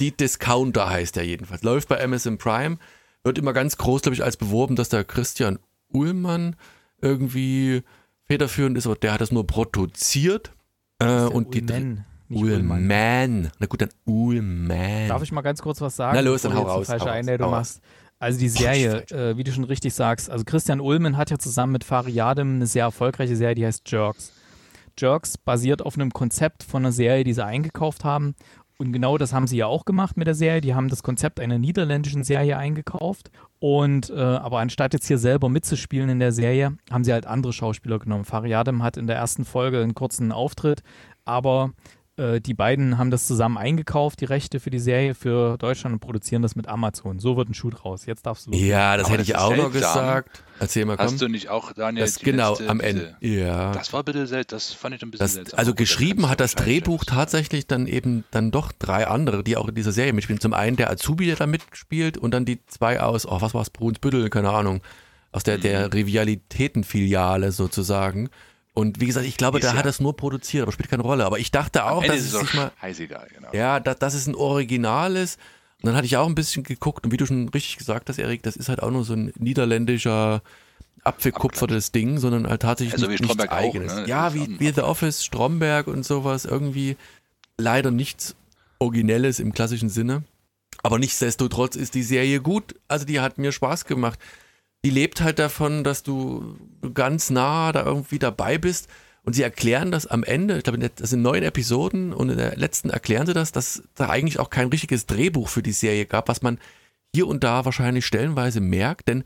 die Discounter heißt der jedenfalls. Läuft bei Amazon Prime. Wird immer ganz groß, glaube ich, als beworben, dass der Christian Ullmann irgendwie federführend ist, aber der hat das nur produziert. Äh, und die Ullman, nicht Ullmann. Ullman. Na gut, dann Ullman. Darf ich mal ganz kurz was sagen? Na los, dann hau raus, Falsche hau raus, Einleitung hau raus. machst. Also die Serie, äh, wie du schon richtig sagst, also Christian Ullmann hat ja zusammen mit Fariadim eine sehr erfolgreiche Serie, die heißt Jerks. Jerks basiert auf einem Konzept von einer Serie, die sie eingekauft haben. Und genau das haben sie ja auch gemacht mit der Serie. Die haben das Konzept einer niederländischen Serie eingekauft. Und äh, aber anstatt jetzt hier selber mitzuspielen in der Serie, haben sie halt andere Schauspieler genommen. Fariadim hat in der ersten Folge einen kurzen Auftritt, aber äh, die beiden haben das zusammen eingekauft, die Rechte für die Serie für Deutschland und produzieren das mit Amazon. So wird ein Shoot raus. Jetzt darfst du. los. ja, das Aber hätte das ich auch noch gesagt. Erzähl mal, komm. Hast du nicht auch, Daniel, das genau letzte, am diese- Ende. Ja. Das war bitte seltsam, das fand ich ein bisschen Das, seltsam. also geschrieben hat das Drehbuch selbst- tatsächlich dann eben dann doch drei andere, die auch in dieser Serie mitspielen. Zum einen der Azubi, der da mitspielt und dann die zwei aus, oh, was war es, Brunsbüttel, keine Ahnung, aus der, Mhm. der Rivalitätenfiliale sozusagen. Und wie gesagt, ich glaube, der ja- hat das nur produziert, aber spielt keine Rolle. Aber ich dachte auch, dass ist es sich mal, genau. ja, dass, dass es ein Original ist. Und dann hatte ich auch ein bisschen geguckt und wie du schon richtig gesagt hast, Erik, das ist halt auch nur so ein niederländischer abgekupfertes Ding, sondern halt tatsächlich Also nicht, nichts auch, eigenes. ne? Ja, wie, wie The Office, Stromberg und sowas, irgendwie leider nichts Originelles im klassischen Sinne. Aber nichtsdestotrotz ist die Serie gut. Also die hat mir Spaß gemacht. Die lebt halt davon, dass du ganz nah da irgendwie dabei bist. Und sie erklären das am Ende, ich glaube, das sind neun Episoden und in der letzten erklären sie das, dass da eigentlich auch kein richtiges Drehbuch für die Serie gab, was man hier und da wahrscheinlich stellenweise merkt, denn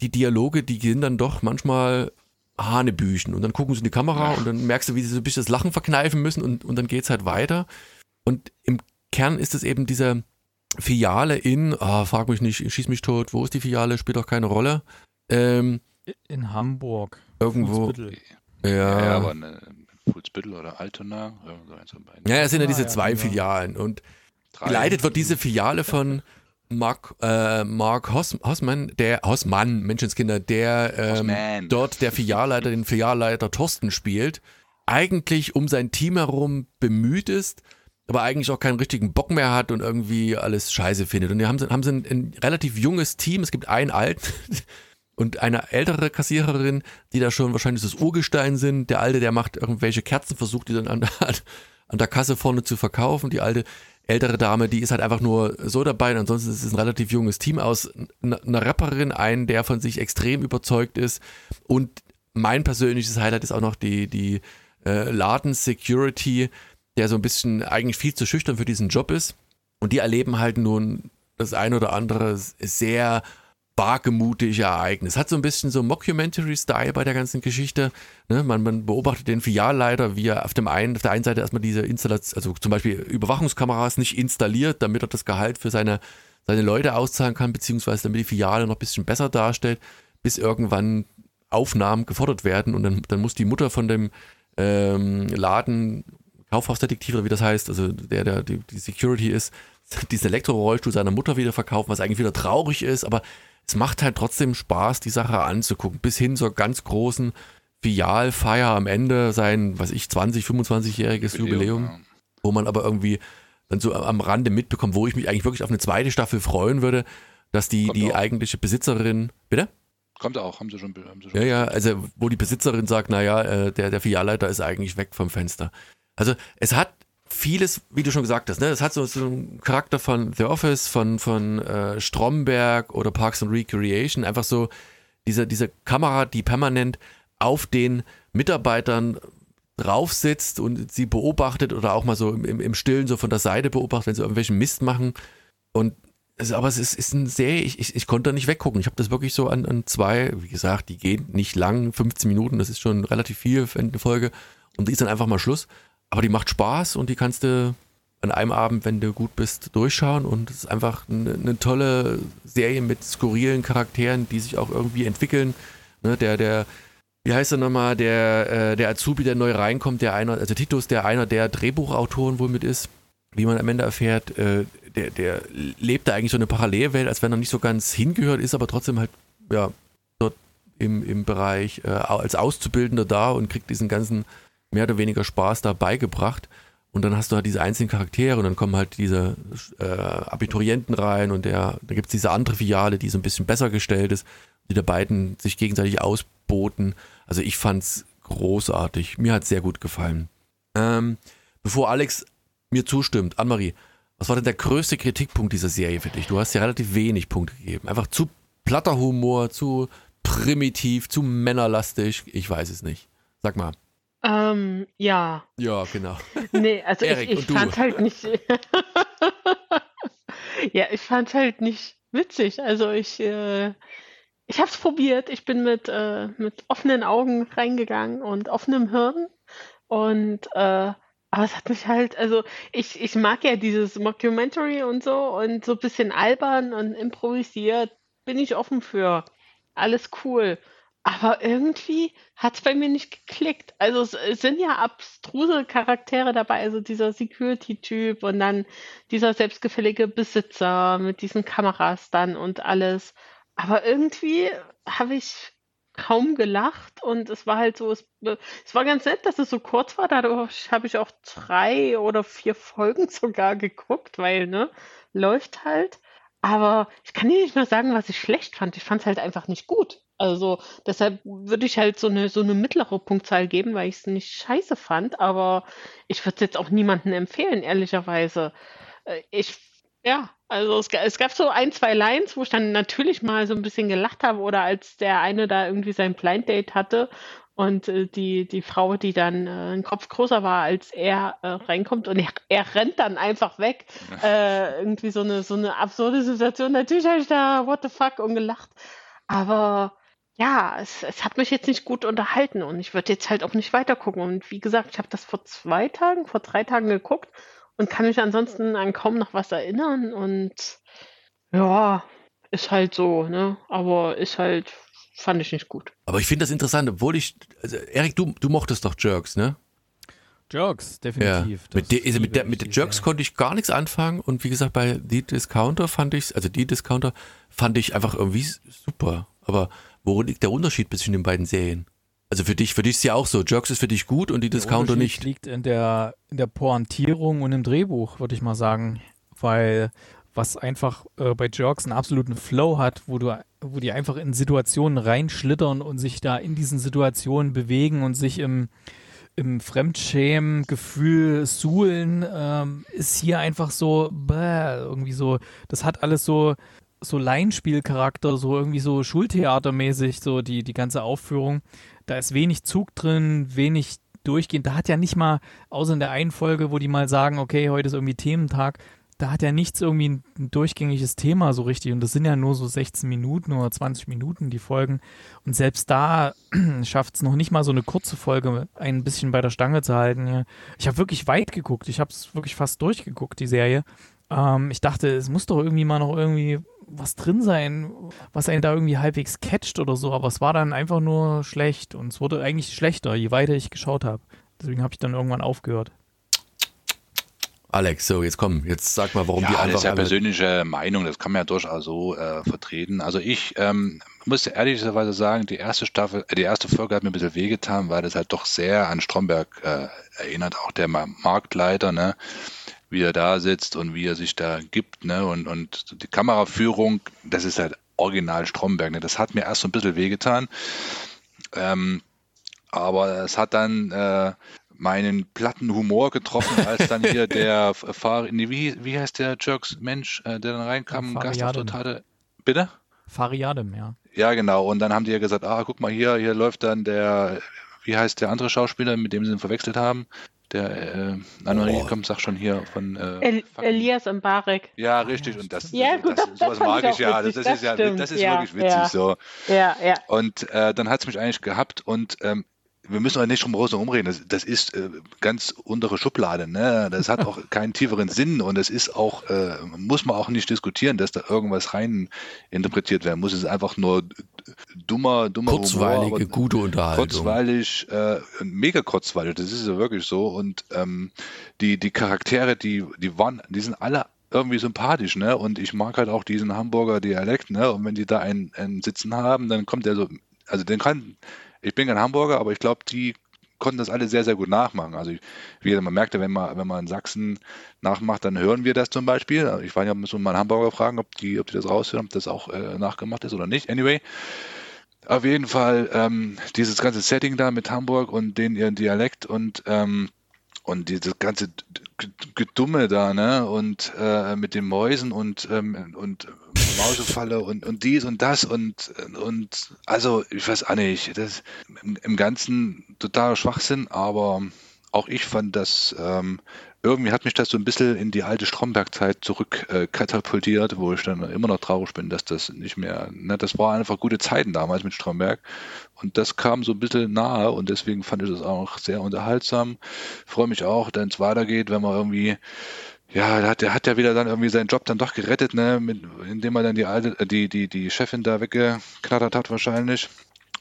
die Dialoge, die sind dann doch manchmal Hanebüchen und dann gucken sie in die Kamera und dann merkst du, wie sie so ein bisschen das Lachen verkneifen müssen und, und dann geht's halt weiter. Und im Kern ist es eben diese Filiale in, ah, frag mich nicht, schieß mich tot, wo ist die Filiale, spielt auch keine Rolle. Ähm, In Hamburg. irgendwo. Ja, Ja, aber eine Fuhlsbüttel oder Altona, irgend so eins von beiden. ja, es sind ja Ah, diese ja, zwei ja. Filialen und Drei. geleitet wird diese Filiale von Mark, äh, Mark Hoss, Hossmann, der Hossmann, Menschenskinder, der ähm, dort der Filialleiter, den Filialleiter Thorsten spielt. eigentlich um sein Team herum bemüht ist, aber eigentlich auch keinen richtigen Bock mehr hat und irgendwie alles scheiße findet. Und die haben, haben sie ein, ein relativ junges Team. Es gibt einen alten und eine ältere Kassiererin, die da schon wahrscheinlich das Urgestein sind. Der alte, der macht irgendwelche Kerzen, versucht die dann an, an der Kasse vorne zu verkaufen. Die alte ältere Dame, die ist halt einfach nur so dabei. Und ansonsten ist es ein relativ junges Team aus einer Rapperin, einen, der von sich extrem überzeugt ist. Und mein persönliches Highlight ist auch noch die, die äh, Laden-Security, der so ein bisschen eigentlich viel zu schüchtern für diesen Job ist. Und die erleben halt nun das ein oder andere sehr wagemutige Ereignis. Hat so ein bisschen so Mockumentary-Style bei der ganzen Geschichte. Ne? Man, man, beobachtet den Filialleiter, wie er auf, dem einen, auf der einen Seite erstmal diese Installation, also zum Beispiel Überwachungskameras nicht installiert, damit er das Gehalt für seine, seine Leute auszahlen kann, beziehungsweise damit die Filiale noch ein bisschen besser darstellt, bis irgendwann Aufnahmen gefordert werden und dann, dann muss die Mutter von dem ähm, Laden, Kaufhausdetektiv oder wie das heißt, also der, der die, die Security ist, diesen Elektrorollstuhl seiner Mutter wieder verkaufen, was eigentlich wieder traurig ist, aber es macht halt trotzdem Spaß, die Sache anzugucken, bis hin zur ganz großen Filialfeier am Ende, sein, was ich, 20, 25-jähriges Jubiläum, ja. wo man aber irgendwie dann so am Rande mitbekommt, wo ich mich eigentlich wirklich auf eine zweite Staffel freuen würde, dass die, die eigentliche Besitzerin, bitte? Kommt auch, haben sie schon. Haben sie schon ja, ja, also wo die Besitzerin sagt, naja, äh, der, der Filialleiter ist eigentlich weg vom Fenster. Also es hat vieles, wie du schon gesagt hast, ne? Es hat so, so einen Charakter von The Office, von, von äh, Stromberg oder Parks and Recreation, einfach so diese, diese Kamera, die permanent auf den Mitarbeitern drauf sitzt und sie beobachtet oder auch mal so im, im Stillen so von der Seite beobachtet, wenn sie irgendwelchen Mist machen. Und es, aber es ist, ist ein Serie, ich, ich, ich konnte da nicht weggucken. Ich habe das wirklich so an, an zwei, wie gesagt, die gehen nicht lang, 15 Minuten, das ist schon relativ viel für eine Folge. Und die ist dann einfach mal Schluss. Aber die macht Spaß und die kannst du an einem Abend, wenn du gut bist, durchschauen. Und es ist einfach eine, eine tolle Serie mit skurrilen Charakteren, die sich auch irgendwie entwickeln. Ne, der, der, wie heißt er nochmal, der, äh, der Azubi, der neu reinkommt, der einer, also Titus, der einer der Drehbuchautoren wohl mit ist, wie man am Ende erfährt, äh, der, der lebt da eigentlich so eine Parallelwelt, als wenn er nicht so ganz hingehört, ist aber trotzdem halt, ja, dort im, im Bereich äh, als Auszubildender da und kriegt diesen ganzen mehr oder weniger Spaß da beigebracht. Und dann hast du halt diese einzelnen Charaktere und dann kommen halt diese äh, Abiturienten rein und der, da gibt es diese andere Filiale, die so ein bisschen besser gestellt ist, die der beiden sich gegenseitig ausboten. Also ich fand's großartig. Mir hat es sehr gut gefallen. Ähm, bevor Alex mir zustimmt, Annemarie, was war denn der größte Kritikpunkt dieser Serie für dich? Du hast ja relativ wenig Punkte gegeben. Einfach zu platter Humor, zu primitiv, zu männerlastig. Ich weiß es nicht. Sag mal. Ähm, ja. Ja, genau. Nee, also Erik, ich, ich fand halt nicht. ja, ich fand halt nicht witzig. Also ich, äh, ich habe es probiert. Ich bin mit, äh, mit offenen Augen reingegangen und offenem Hirn. Und äh, aber es hat mich halt, also ich, ich mag ja dieses Mockumentary und so und so ein bisschen albern und improvisiert bin ich offen für. Alles cool. Aber irgendwie hat es bei mir nicht geklickt. Also es, sind ja abstruse Charaktere dabei, also dieser Security-Typ und dann dieser selbstgefällige Besitzer mit diesen Kameras dann und alles. Aber irgendwie habe ich kaum gelacht und es war halt so, es, es war ganz nett, dass es so kurz war. Dadurch habe ich auch drei oder vier Folgen sogar geguckt, weil, ne, läuft halt. Aber ich kann dir nicht mal sagen, was ich schlecht fand. Ich fand es halt einfach nicht gut. Also deshalb würde ich halt so eine, so eine mittlere Punktzahl geben, weil ich es nicht scheiße fand, aber ich würde es jetzt auch niemandem empfehlen, ehrlicherweise. Äh, ich, ja, also es, es gab so ein, zwei Lines, wo ich dann natürlich mal so ein bisschen gelacht habe oder als der eine da irgendwie sein Blind Date hatte und äh, die, die Frau, die dann äh, ein Kopf größer war, als er äh, reinkommt und er, er rennt dann einfach weg. Äh, irgendwie so eine, so eine absurde Situation. Natürlich habe ich da what the fuck und gelacht. Aber ja, es, es hat mich jetzt nicht gut unterhalten und ich würde jetzt halt auch nicht weiter gucken. Und wie gesagt, ich habe das vor zwei Tagen, vor drei Tagen geguckt und kann mich ansonsten an kaum noch was erinnern. Und ja, ist halt so, ne? Aber ist halt, fand ich nicht gut. Aber ich finde das interessant, obwohl ich, also Erik, du, du mochtest doch Jerks, ne? Jerks, definitiv. Ja. Mit, de, also mit, der, mit den Jerks konnte ich gar nichts anfangen und wie gesagt, bei The Discounter fand ich, also die Discounter fand ich einfach irgendwie super. Aber wo liegt der Unterschied zwischen den beiden Serien? Also für dich, für dich ist ja auch so. Jerks ist für dich gut und die Discounter nicht. liegt in der, in der Pointierung und im Drehbuch, würde ich mal sagen. Weil was einfach äh, bei Jerks einen absoluten Flow hat, wo du, wo die einfach in Situationen reinschlittern und sich da in diesen Situationen bewegen und sich im, im Fremdschämen-Gefühl suhlen, ähm, ist hier einfach so, bäh, irgendwie so, das hat alles so, so Laienspielcharakter, so irgendwie so Schultheatermäßig, so die, die ganze Aufführung. Da ist wenig Zug drin, wenig durchgehend. Da hat ja nicht mal, außer in der einen Folge, wo die mal sagen, okay, heute ist irgendwie Thementag, da hat ja nichts irgendwie ein, durchgängiges Thema so richtig. Und das sind ja nur so 16 Minuten oder 20 Minuten, die Folgen. Und selbst da schafft es noch nicht mal so eine kurze Folge ein bisschen bei der Stange zu halten. Ich habe wirklich weit geguckt. Ich habe es wirklich fast durchgeguckt, die Serie. Ähm, ich dachte, es muss doch irgendwie mal noch irgendwie was drin sein, was einen da irgendwie halbwegs catcht oder so. Aber es war dann einfach nur schlecht. Und es wurde eigentlich schlechter, je weiter ich geschaut habe. Deswegen habe ich dann irgendwann aufgehört. Alex, so jetzt komm, jetzt sag mal, warum ja, die einfach. Das ist ja persönliche Meinung, das kann man ja durchaus so äh, vertreten. Also ich ähm, muss ehrlicherweise sagen, die erste Staffel, äh, die erste Folge hat mir ein bisschen wehgetan, weil das halt doch sehr an Stromberg äh, erinnert, auch der Marktleiter, ne? Wie er da sitzt und wie er sich da gibt, ne? Und, und die Kameraführung, das ist halt original Stromberg, ne? Das hat mir erst so ein bisschen wehgetan. Ähm, aber es hat dann äh, meinen platten Humor getroffen, als dann hier der Fahrer, nee, wie, wie heißt der Jerks Mensch, äh, der dann reinkam, ja, Gastauftritt hatte? Bitte? Fariadem, ja. Ja, genau. Und dann haben die ja gesagt, ah, guck mal hier, hier läuft dann der, wie heißt der andere Schauspieler, mit dem sie ihn verwechselt haben? Der, äh, Anne-Marie, oh. komm, sag schon hier von äh, El Elias Mbarek. Ja, richtig. Und das, ja, gut, das, das, sowas mag ich ja. Das, das, ist ja, das ist ja, wirklich witzig ja. so. Ja, ja. Und äh, dann hat es mich eigentlich gehabt und ähm, wir müssen auch nicht drum raus umreden. Das, das ist äh, ganz untere Schublade. Ne? Das hat auch keinen tieferen Sinn und es ist auch, äh, muss man auch nicht diskutieren, dass da irgendwas rein interpretiert werden muss. Es ist einfach nur dummer, dummer Kurzweilige, Humor, gute Unterhaltung. Kurzweilig, äh, mega kurzweilig. Das ist ja wirklich so. Und ähm, die, die Charaktere, die, die waren, die sind alle irgendwie sympathisch, ne? Und ich mag halt auch diesen Hamburger Dialekt, ne? Und wenn die da einen, einen Sitzen haben, dann kommt der so, also den kann, ich bin kein Hamburger, aber ich glaube, die konnten das alle sehr, sehr gut nachmachen. Also wie man merkte, wenn man, wenn man in Sachsen nachmacht, dann hören wir das zum Beispiel. Ich weiß nicht, müssen wir mal einen Hamburger fragen, ob die, ob die das raushören, ob das auch äh, nachgemacht ist oder nicht. Anyway, auf jeden Fall ähm, dieses ganze Setting da mit Hamburg und den ihren Dialekt und ähm, und dieses ganze Gedumme da, ne? Und äh, mit den Mäusen und, ähm, und Mausefalle und, und dies und das und, und also ich weiß auch nicht, das im, im Ganzen totaler Schwachsinn, aber auch ich fand das ähm, irgendwie hat mich das so ein bisschen in die alte Stromberg-Zeit zurück äh, katapultiert, wo ich dann immer noch traurig bin, dass das nicht mehr, ne, das waren einfach gute Zeiten damals mit Stromberg und das kam so ein bisschen nahe und deswegen fand ich das auch sehr unterhaltsam. Freue mich auch, wenn es weitergeht, wenn man irgendwie ja, der hat, der hat ja wieder dann irgendwie seinen Job dann doch gerettet, ne, mit, indem er dann die alte, äh, die, die, die Chefin da weggeknattert hat wahrscheinlich.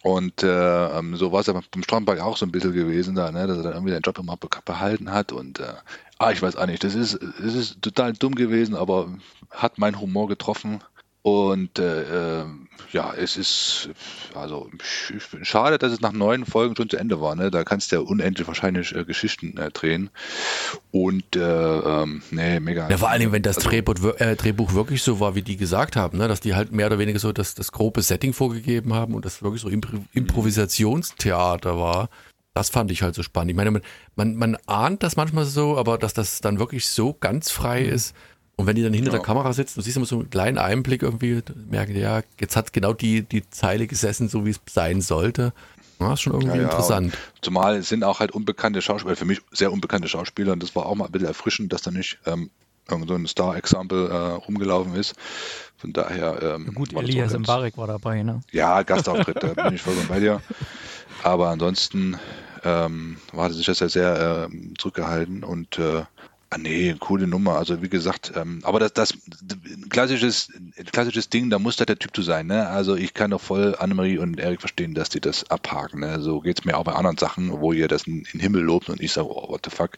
Und äh, ähm, so war es ja beim Stromberg auch so ein bisschen gewesen da, ne, dass er dann irgendwie seinen Job immer behalten hat und äh, Ah, ich weiß auch nicht. Das ist, das ist total dumm gewesen, aber hat meinen Humor getroffen. Und äh, äh, ja, es ist also schade, dass es nach neun Folgen schon zu Ende war. Ne? Da kannst du ja unendlich wahrscheinlich äh, Geschichten äh, drehen. Und äh, ähm, nee, mega. Ja, vor allem, wenn das also, Drehbuch, äh, Drehbuch, wirklich so war, wie die gesagt haben, ne? dass die halt mehr oder weniger so das, das grobe Setting vorgegeben haben und das wirklich so Impro Improvisationstheater war. Das fand ich halt so spannend. Ich meine, man, man, man ahnt das manchmal so, aber dass das dann wirklich so ganz frei mhm. ist. Und wenn die dann hinter ja. der Kamera sitzen, du siehst immer so einen kleinen Einblick irgendwie, merken, ja, jetzt hat genau die, die Zeile gesessen, so wie es sein sollte. Das ist schon irgendwie ja, ja. interessant. Zumal es sind auch halt unbekannte Schauspieler, für mich sehr unbekannte Schauspieler und das war auch mal ein bisschen erfrischend, dass da nicht ähm, irgend so ein Star-Example äh, rumgelaufen ist. Von daher. Ähm, gut, Elias Mbarek war dabei, ne? Ja, Gastauftritt, da bin ich vollkommen bei dir. Aber ansonsten ähm, war sich das ja sehr äh, zurückgehalten und äh, ah, nee, coole Nummer. Also wie gesagt, ähm, aber das, das klassisches, klassisches Ding, da muss da der Typ zu sein. Ne? Also ich kann doch voll Annemarie und Erik verstehen, dass die das abhaken. Ne? So geht es mir auch bei anderen Sachen, wo ihr das in den Himmel lobt und ich sage, oh, what the fuck.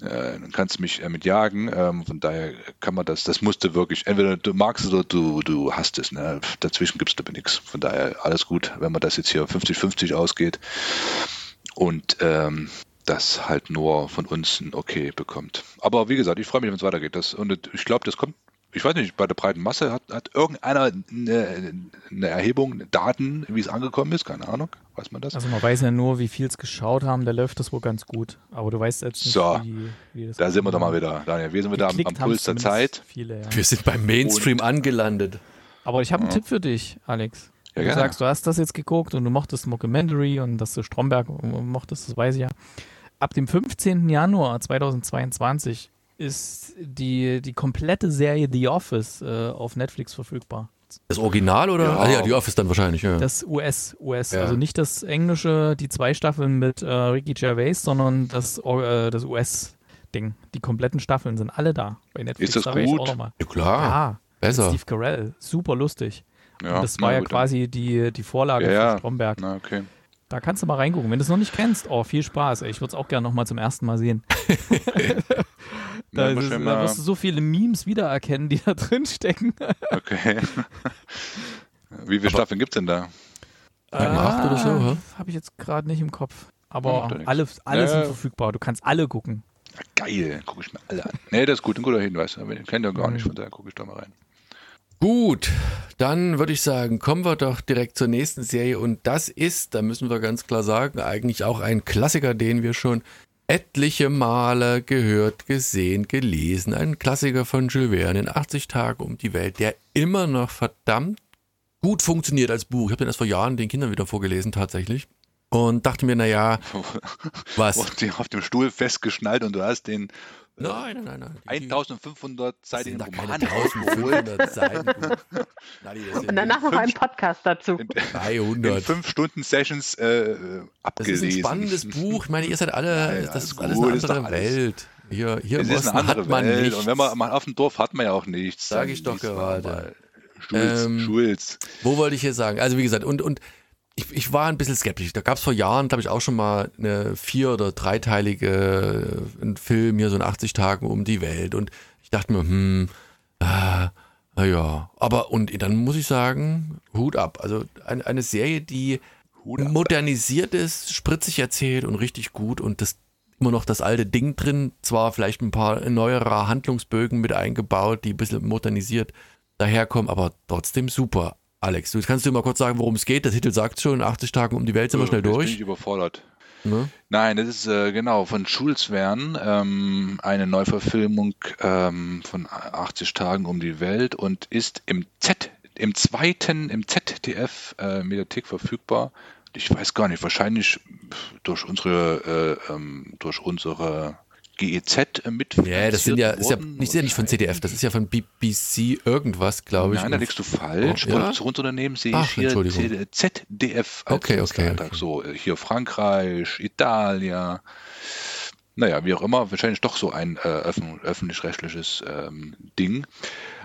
äh, dann kannst du mich äh, mit jagen. Ähm, von daher kann man das, das musste wirklich, entweder du magst es oder du, du hast es. Ne? Dazwischen gibt es aber nichts. Von daher alles gut, wenn man das jetzt hier 50-50 ausgeht und ähm, das halt nur von uns ein Okay bekommt. Aber wie gesagt, ich freue mich, wenn es weitergeht. Das, und ich glaube, das kommt ich weiß nicht, bei der breiten Masse hat, hat irgendeiner eine, eine, Erhebung, Daten, wie es angekommen ist, keine Ahnung, weiß man das? Also man weiß ja nur, wie viel es geschaut haben, da läuft das wohl ganz gut. Aber du weißt jetzt nicht, so, wie, wie das Da sind wir doch mal wieder, Daniel. Wir sind wieder am, am Puls der Zeit. Viele, ja. Wir sind beim Mainstream und, angelandet. Aber ich habe einen ja. Tipp für dich, Alex. Ja, du gerne. sagst, du hast das jetzt geguckt und du mochtest Mockumentary und dass du Stromberg mochtest, das weiß ich ja. Ab dem 15. Januar 2022 ist die, die komplette Serie The Office äh, auf Netflix verfügbar. Das Original oder? Ja. Ah ja, The Office dann wahrscheinlich, ja. Das US, US. Ja. Also nicht das englische, die zwei Staffeln mit äh, Ricky Gervais, sondern das, äh, das US-Ding. Die kompletten Staffeln sind alle da bei Netflix. Ist das da gut? Ja, klar. Ja, Besser. Steve Carell, super lustig. Ja, Und das war ja gut, quasi die, die Vorlage ja, von Stromberg. Na, okay. Da kannst du mal reingucken. Wenn du es noch nicht kennst, oh, viel Spaß. Ich würde es auch gerne nochmal zum ersten Mal sehen. da, ist, da, wirst du so viele Memes wiedererkennen, die da drin stecken. okay. Wie viele Staffeln gibt es denn da? Eine ah, oder so, Habe ich jetzt gerade nicht im Kopf. Aber alle, alle ja. sind verfügbar. Du kannst alle gucken. Ja, geil, gucke ich mir alle an. Nee, das ist gut, ein guter Hinweis. Aber den kennt ihr gar nicht, von daher gucke ich da mal rein. Gut, dann würde ich sagen, kommen wir doch direkt zur nächsten Serie und das ist, da müssen wir ganz klar sagen, eigentlich auch ein Klassiker, den wir schon etliche Male gehört, gesehen, gelesen. Ein Klassiker von Jules Verne in 80 Tagen um die Welt, der immer noch verdammt gut funktioniert als Buch. Ich habe den erst vor Jahren den Kindern wieder vorgelesen tatsächlich und dachte mir, naja, was? Und auf dem Stuhl festgeschnallt und du hast den Nein, nein, nein. 1500 Seiten Roman 1500 Seiten. Und danach noch ein Podcast dazu. 300. fünf Stunden Sessions äh, abgelesen. Das ist ein spannendes Buch. Ich meine, ihr seid alle, ja, das ist alles eine andere alles. Welt. Hier, hier es ist eine andere hat man Welt. Nichts. Und wenn man auf dem Dorf hat man ja auch nichts. Sag ich doch gerade. Schulz, ähm, Schulz. Wo wollte ich hier sagen? Also wie gesagt, und, und ich, ich war ein bisschen skeptisch. Da gab es vor Jahren, glaube ich, auch schon mal eine vier- oder dreiteilige äh, ein Film hier, so in 80 Tagen um die Welt. Und ich dachte mir, hm, äh, naja. Aber, und dann muss ich sagen, Hut ab. Also eine, eine Serie, die modernisiert ist, spritzig erzählt und richtig gut und das immer noch das alte Ding drin. Zwar vielleicht ein paar neuere Handlungsbögen mit eingebaut, die ein bisschen modernisiert daherkommen, aber trotzdem super. Alex, du kannst du mal kurz sagen, worum es geht. Der Titel sagt schon, 80 Tage um die Welt sind wir schnell durch. Bin ich überfordert. Ne? Nein, das ist äh, genau von Jules Verne, ähm, eine Neuverfilmung ähm, von 80 Tagen um die Welt und ist im Z, im zweiten, im ZDF äh, Mediathek verfügbar. Ich weiß gar nicht, wahrscheinlich durch unsere, äh, ähm, durch unsere GEZ mit. Ja, das sind ja, ist ja, nicht, ist ja nicht von CDF, das ist ja von BBC irgendwas, glaube ich. Nein, da liegst du falsch. Oh, ja? Produktionsunternehmen sehe Ach, ich hier ZDF als okay, okay, okay. So, äh, hier Frankreich, Italien. Naja, wie auch immer, wahrscheinlich doch so ein äh, öffentlich-rechtliches ähm, Ding.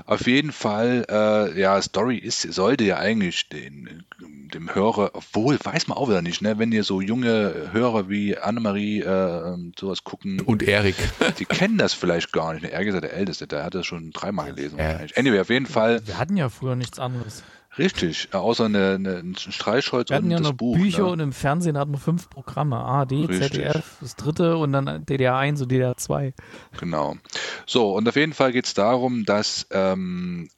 Auf jeden Fall, äh, ja, Story ist, sollte ja eigentlich den, dem Hörer, obwohl, weiß man auch wieder nicht, ne, wenn ihr so junge Hörer wie Annemarie äh, sowas gucken. Und Erik. Die kennen das vielleicht gar nicht. Erik ist ja der Älteste, der hat das schon dreimal gelesen. Ja. Anyway, auf jeden Fall. Wir hatten ja früher nichts anderes. Richtig, außer eine, eine, ein Streichholz wir hatten und ja das noch Buch. Bücher ne? und im Fernsehen hatten wir fünf Programme. ARD, Richtig. ZDF, das dritte und dann DDR 1 und DDR 2. Genau. So, und auf jeden Fall geht es darum, dass ähm,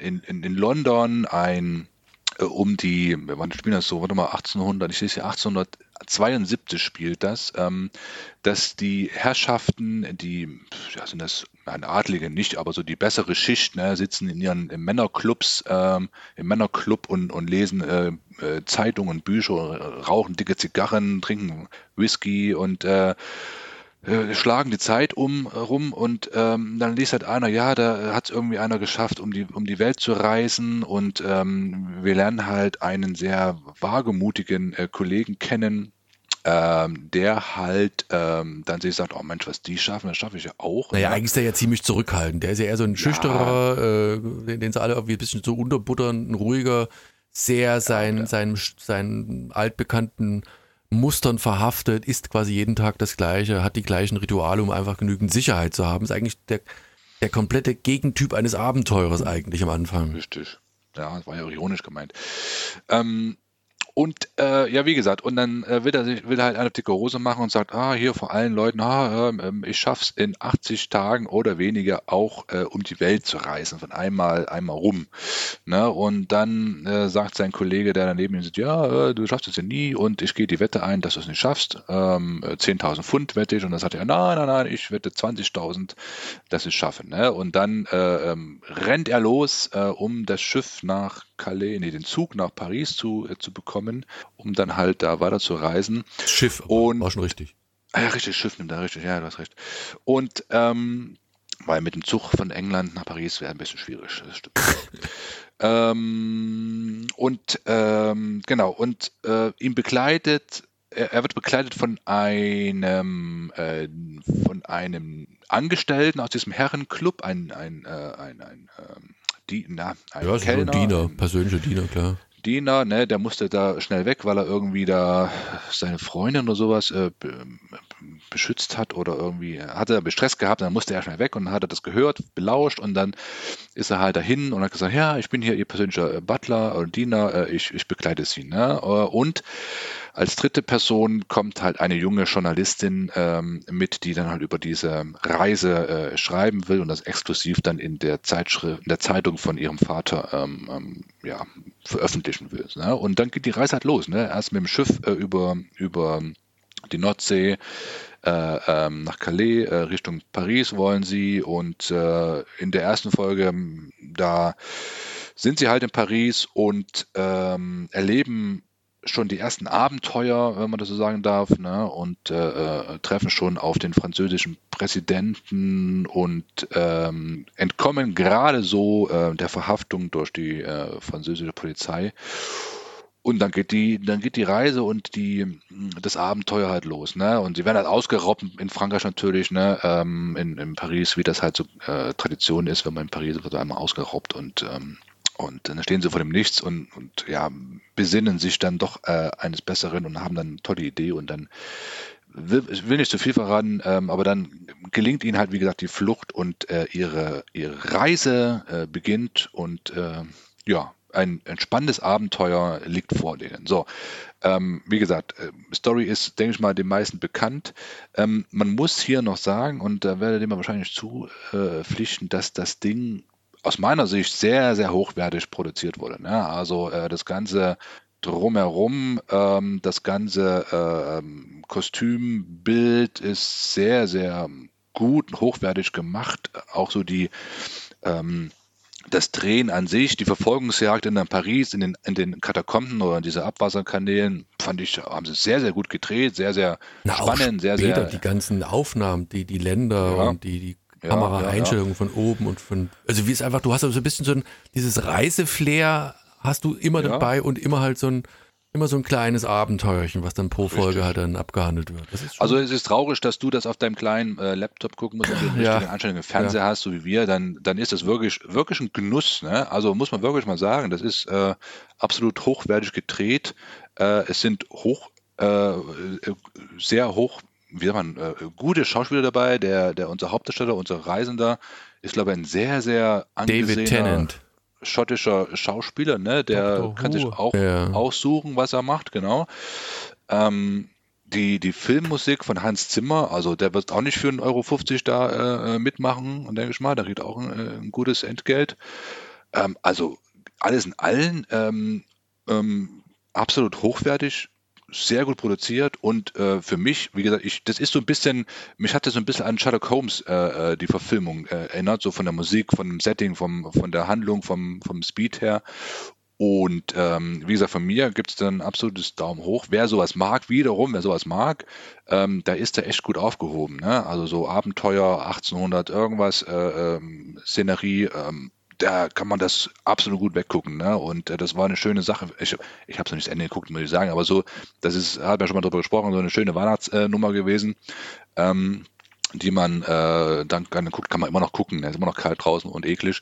in, in, in London ein äh, um die, wann spielt das so? Warte mal, 1800, ich sehe es hier, 1872 spielt das, ähm, dass die Herrschaften, die, ja, sind das, ein Adlige nicht, aber so die bessere Schicht, ne, sitzen in ihren Männerclubs, ähm, im Männerclub und, und lesen äh, äh, Zeitungen, Bücher, rauchen dicke Zigarren, trinken Whisky und äh, äh, schlagen die Zeit um rum und ähm, dann liest halt einer, ja, da hat es irgendwie einer geschafft, um die, um die Welt zu reisen und ähm, wir lernen halt einen sehr wagemutigen äh, Kollegen kennen, ähm, der halt ähm, dann sich sagt, oh Mensch, was die schaffen, das schaffe ich ja auch. Naja, eigentlich ist der ja ziemlich zurückhaltend. Der ist ja eher so ein schüchterer, ja. äh, den, den sie alle irgendwie ein bisschen so unterbuttern, ein ruhiger, sehr sein, ja, sein, seinen altbekannten Mustern verhaftet, isst quasi jeden Tag das Gleiche, hat die gleichen Rituale, um einfach genügend Sicherheit zu haben. Ist eigentlich der, der komplette Gegentyp eines Abenteurers eigentlich am Anfang. Richtig. Ja, das war ja ironisch gemeint. Ähm, und äh, ja, wie gesagt, und dann äh, will, er, will er halt eine dicke Hose machen und sagt, ah, hier vor allen Leuten, ah, äh, ich schaff's in 80 Tagen oder weniger auch äh, um die Welt zu reisen, von einmal, einmal rum. Ne? Und dann äh, sagt sein Kollege, der daneben ihm sitzt, ja, äh, du schaffst es ja nie und ich gehe die Wette ein, dass du es nicht schaffst. Ähm, 10.000 Pfund wette ich. Und dann sagt er, nein, nein, nein, ich wette 20.000, dass ich es schaffe. Ne? Und dann äh, ähm, rennt er los, äh, um das Schiff nach Calais, nee, den Zug nach Paris zu, äh, zu bekommen um dann halt da weiter zu reisen. Schiff, und, war schon richtig. Ah ja, richtig, Schiff nimmt da richtig, ja, du hast recht. Und ähm, weil mit dem Zug von England nach Paris wäre ein bisschen schwierig, das stimmt. ähm, und ähm, genau, und äh, ihn begleitet, er, er, wird begleitet von einem äh, von einem Angestellten aus diesem Herrenclub, ein, ein, äh, ein, ein, ähm, die, na, ein ja, Kellner, so ein Diener, persönlicher Diener, klar. Diener, ne, der musste da schnell weg, weil er irgendwie da seine Freundin oder sowas äh, beschützt hat oder irgendwie hatte er Stress gehabt, dann musste er schnell weg und dann hat er das gehört, belauscht und dann ist er halt dahin und hat gesagt, ja, ich bin hier Ihr persönlicher Butler oder Diener, äh, ich, ich begleite Sie. Ne? Und als dritte Person kommt halt eine junge Journalistin ähm, mit, die dann halt über diese Reise äh, schreiben will und das exklusiv dann in der Zeitschrift, in der Zeitung von ihrem Vater ähm, ähm, ja, veröffentlichen will. Ne? Und dann geht die Reise halt los. Ne? Erst mit dem Schiff äh, über, über die Nordsee, äh, ähm, nach Calais, äh, Richtung Paris wollen sie. Und äh, in der ersten Folge, da sind sie halt in Paris und ähm, erleben schon die ersten Abenteuer, wenn man das so sagen darf, ne? und äh, äh, treffen schon auf den französischen Präsidenten und ähm, entkommen gerade so äh, der Verhaftung durch die äh, französische Polizei. Und dann geht die, dann geht die Reise und die, das Abenteuer halt los, ne? Und sie werden halt ausgeraubt in Frankreich natürlich, ne? Ähm, in, in Paris, wie das halt so äh, Tradition ist, wenn man in Paris wird einmal ausgeraubt und ähm, und dann stehen sie vor dem Nichts und, und ja, besinnen sich dann doch äh, eines Besseren und haben dann eine tolle Idee und dann will, ich will nicht zu viel verraten, ähm, aber dann gelingt ihnen halt, wie gesagt, die Flucht und äh, ihre, ihre Reise äh, beginnt und äh, ja, ein, ein spannendes Abenteuer liegt vor denen. So, ähm, wie gesagt, äh, Story ist, denke ich mal, den meisten bekannt. Ähm, man muss hier noch sagen, und da werdet ihr mir wahrscheinlich zupflichten, dass das Ding aus meiner Sicht sehr, sehr hochwertig produziert wurde. Ne? Also äh, das ganze drumherum, ähm, das ganze äh, Kostümbild ist sehr, sehr gut, hochwertig gemacht. Auch so die ähm, das Drehen an sich, die Verfolgungsjagd in Paris, in den, in den Katakomben oder in diese Abwasserkanälen, fand ich, haben sie sehr, sehr gut gedreht, sehr, sehr Na, spannend, sehr, sehr. Die ganzen Aufnahmen, die, die Länder ja. und die, die ja, Kameraeinstellungen ja, ja. von oben und von, also wie es einfach, du hast so ein bisschen so ein, dieses Reiseflair hast du immer dabei und immer halt so ein, immer so ein kleines Abenteuerchen, was dann pro Folge halt dann abgehandelt wird. also es ist traurig, dass du das auf deinem kleinen äh, Laptop gucken musst und du ja. richtige Einstellungen im Fernseher ja. hast, so wie wir, dann, dann ist das wirklich, wirklich ein Genuss. Ne? Also muss man wirklich mal sagen, das ist äh, absolut hochwertig gedreht. Äh, es sind hoch, äh, äh, sehr hoch wie sagt man, äh, gute Schauspieler dabei. Der, der unser Hauptdarsteller, unser Reisender, ist, glaube ich, ein sehr, sehr angesehener schottischer Schauspieler, ne? Der Dr. kann sich auch ja. aussuchen, was er macht, genau. Ähm, die, die Filmmusik von Hans Zimmer, also der wird auch nicht für 1,50 Euro da äh, mitmachen, denke ich mal, da kriegt auch ein, äh, ein gutes Entgelt. Ähm, also alles in allen ähm, ähm, absolut hochwertig, sehr gut produziert und äh, für mich, wie gesagt, ich, das ist so ein bisschen, mich hat das so ein bisschen an Sherlock Holmes äh, äh, die Verfilmung äh, erinnert, so von der Musik, von dem Setting, vom, von der Handlung, vom, vom Speed her. Und ähm, wie gesagt, von mir gibt es dann ein absolutes Daumen hoch. Wer sowas mag, wiederum, wer sowas mag, ähm, da ist er echt gut aufgehoben. Ne? Also so Abenteuer 1800 irgendwas, äh, ähm, Szenerie, ähm, da kann man das absolut gut weggucken. Ne? Und äh, das war eine schöne Sache. Ich, ich habe es noch nicht zu Ende geguckt, muss ich sagen, aber so, das ist, haben wir schon mal drüber gesprochen, so eine schöne Weihnachtsnummer gewesen. Ähm, die man äh, dann, dann guckt, kann man immer noch gucken. Es ist immer noch kalt draußen und eklig.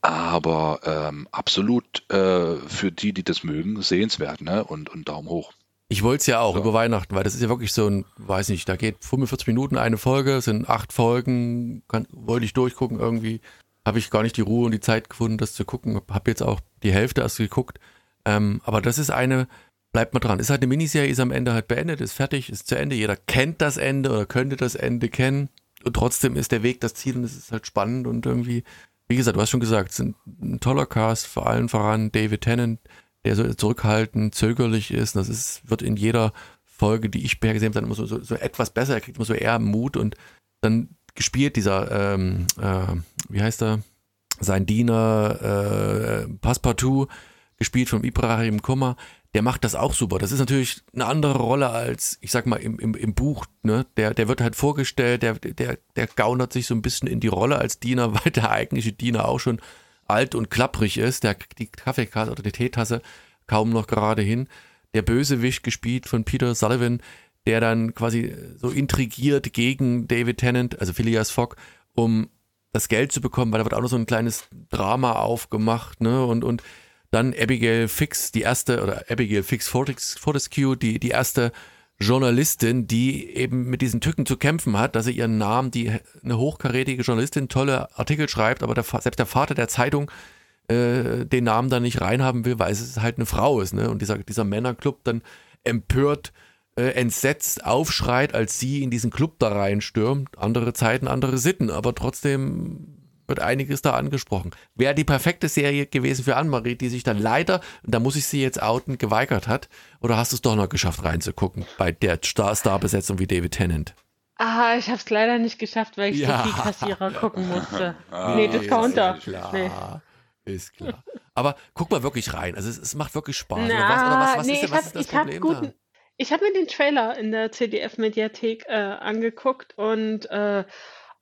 Aber ähm, absolut äh, für die, die das mögen, sehenswert ne? und, und Daumen hoch. Ich wollte es ja auch So. über Weihnachten, weil das ist ja wirklich so ein, weiß nicht, da geht 45 Minuten eine Folge, sind acht Folgen, kann, wollte ich durchgucken irgendwie. Habe ich gar nicht die Ruhe und die Zeit gefunden, das zu gucken. Habe jetzt auch die Hälfte erst geguckt. Ähm, aber das ist eine, bleibt mal dran. Ist halt eine Miniserie, ist am Ende halt beendet, ist fertig, ist zu Ende. Jeder kennt das Ende oder könnte das Ende kennen. Und trotzdem ist der Weg das Ziel und es ist halt spannend und irgendwie, wie gesagt, du hast schon gesagt, es sind ein toller Cast, vor allem voran David Tennant, der so zurückhaltend, zögerlich ist. Das ist, wird in jeder Folge, die ich bisher gesehen habe, dann immer so, so, so etwas besser. Er kriegt immer so eher Mut und dann gespielt dieser, ähm, äh, wie heißt er? Sein Diener, äh, Passepartout, gespielt von Ibrahim Kummer, der macht das auch super. Das ist natürlich eine andere Rolle als, ich sag mal, im, im, im Buch, ne? Der, der wird halt vorgestellt, der, der, der gaunert sich so ein bisschen in die Rolle als Diener, weil der eigentliche Diener auch schon alt und klapprig ist, der kriegt die Kaffeekasse oder die Teetasse kaum noch gerade hin. Der Bösewicht gespielt von Peter Sullivan, der dann quasi so intrigiert gegen David Tennant, also Phileas Fogg, um das Geld zu bekommen, weil da wird auch noch so ein kleines Drama aufgemacht, ne? Und, und dann Abigail Fix, die erste, oder Abigail Fix Fortescue, die, die erste Journalistin, die eben mit diesen Tücken zu kämpfen hat, dass sie ihren Namen, die eine hochkarätige Journalistin, tolle Artikel schreibt, aber der, selbst der Vater der Zeitung äh, den Namen dann nicht reinhaben will, weil es halt eine Frau ist, ne? Und dieser, dieser Männerclub dann empört, äh, entsetzt aufschreit, als sie in diesen Club da reinstürmt. Andere Zeiten, andere Sitten, aber trotzdem wird einiges da angesprochen. Wäre die perfekte Serie gewesen für Annemarie, die sich dann leider, da muss ich sie jetzt outen, geweigert hat. Oder hast du es doch noch geschafft reinzugucken bei der Star- Star-Besetzung wie David Tennant? Ah, ich habe es leider nicht geschafft, weil ich Ja. viel Kassierer gucken musste. Ah, nee, ist Discounter. Klar, Nee. ist klar. Aber guck mal wirklich rein. Also es, es macht wirklich Spaß. Na, was, was, was nee, ist, ich was hab- ist das ich Problem guten- da? Ich habe mir den Trailer in der CDF-Mediathek äh, angeguckt und äh,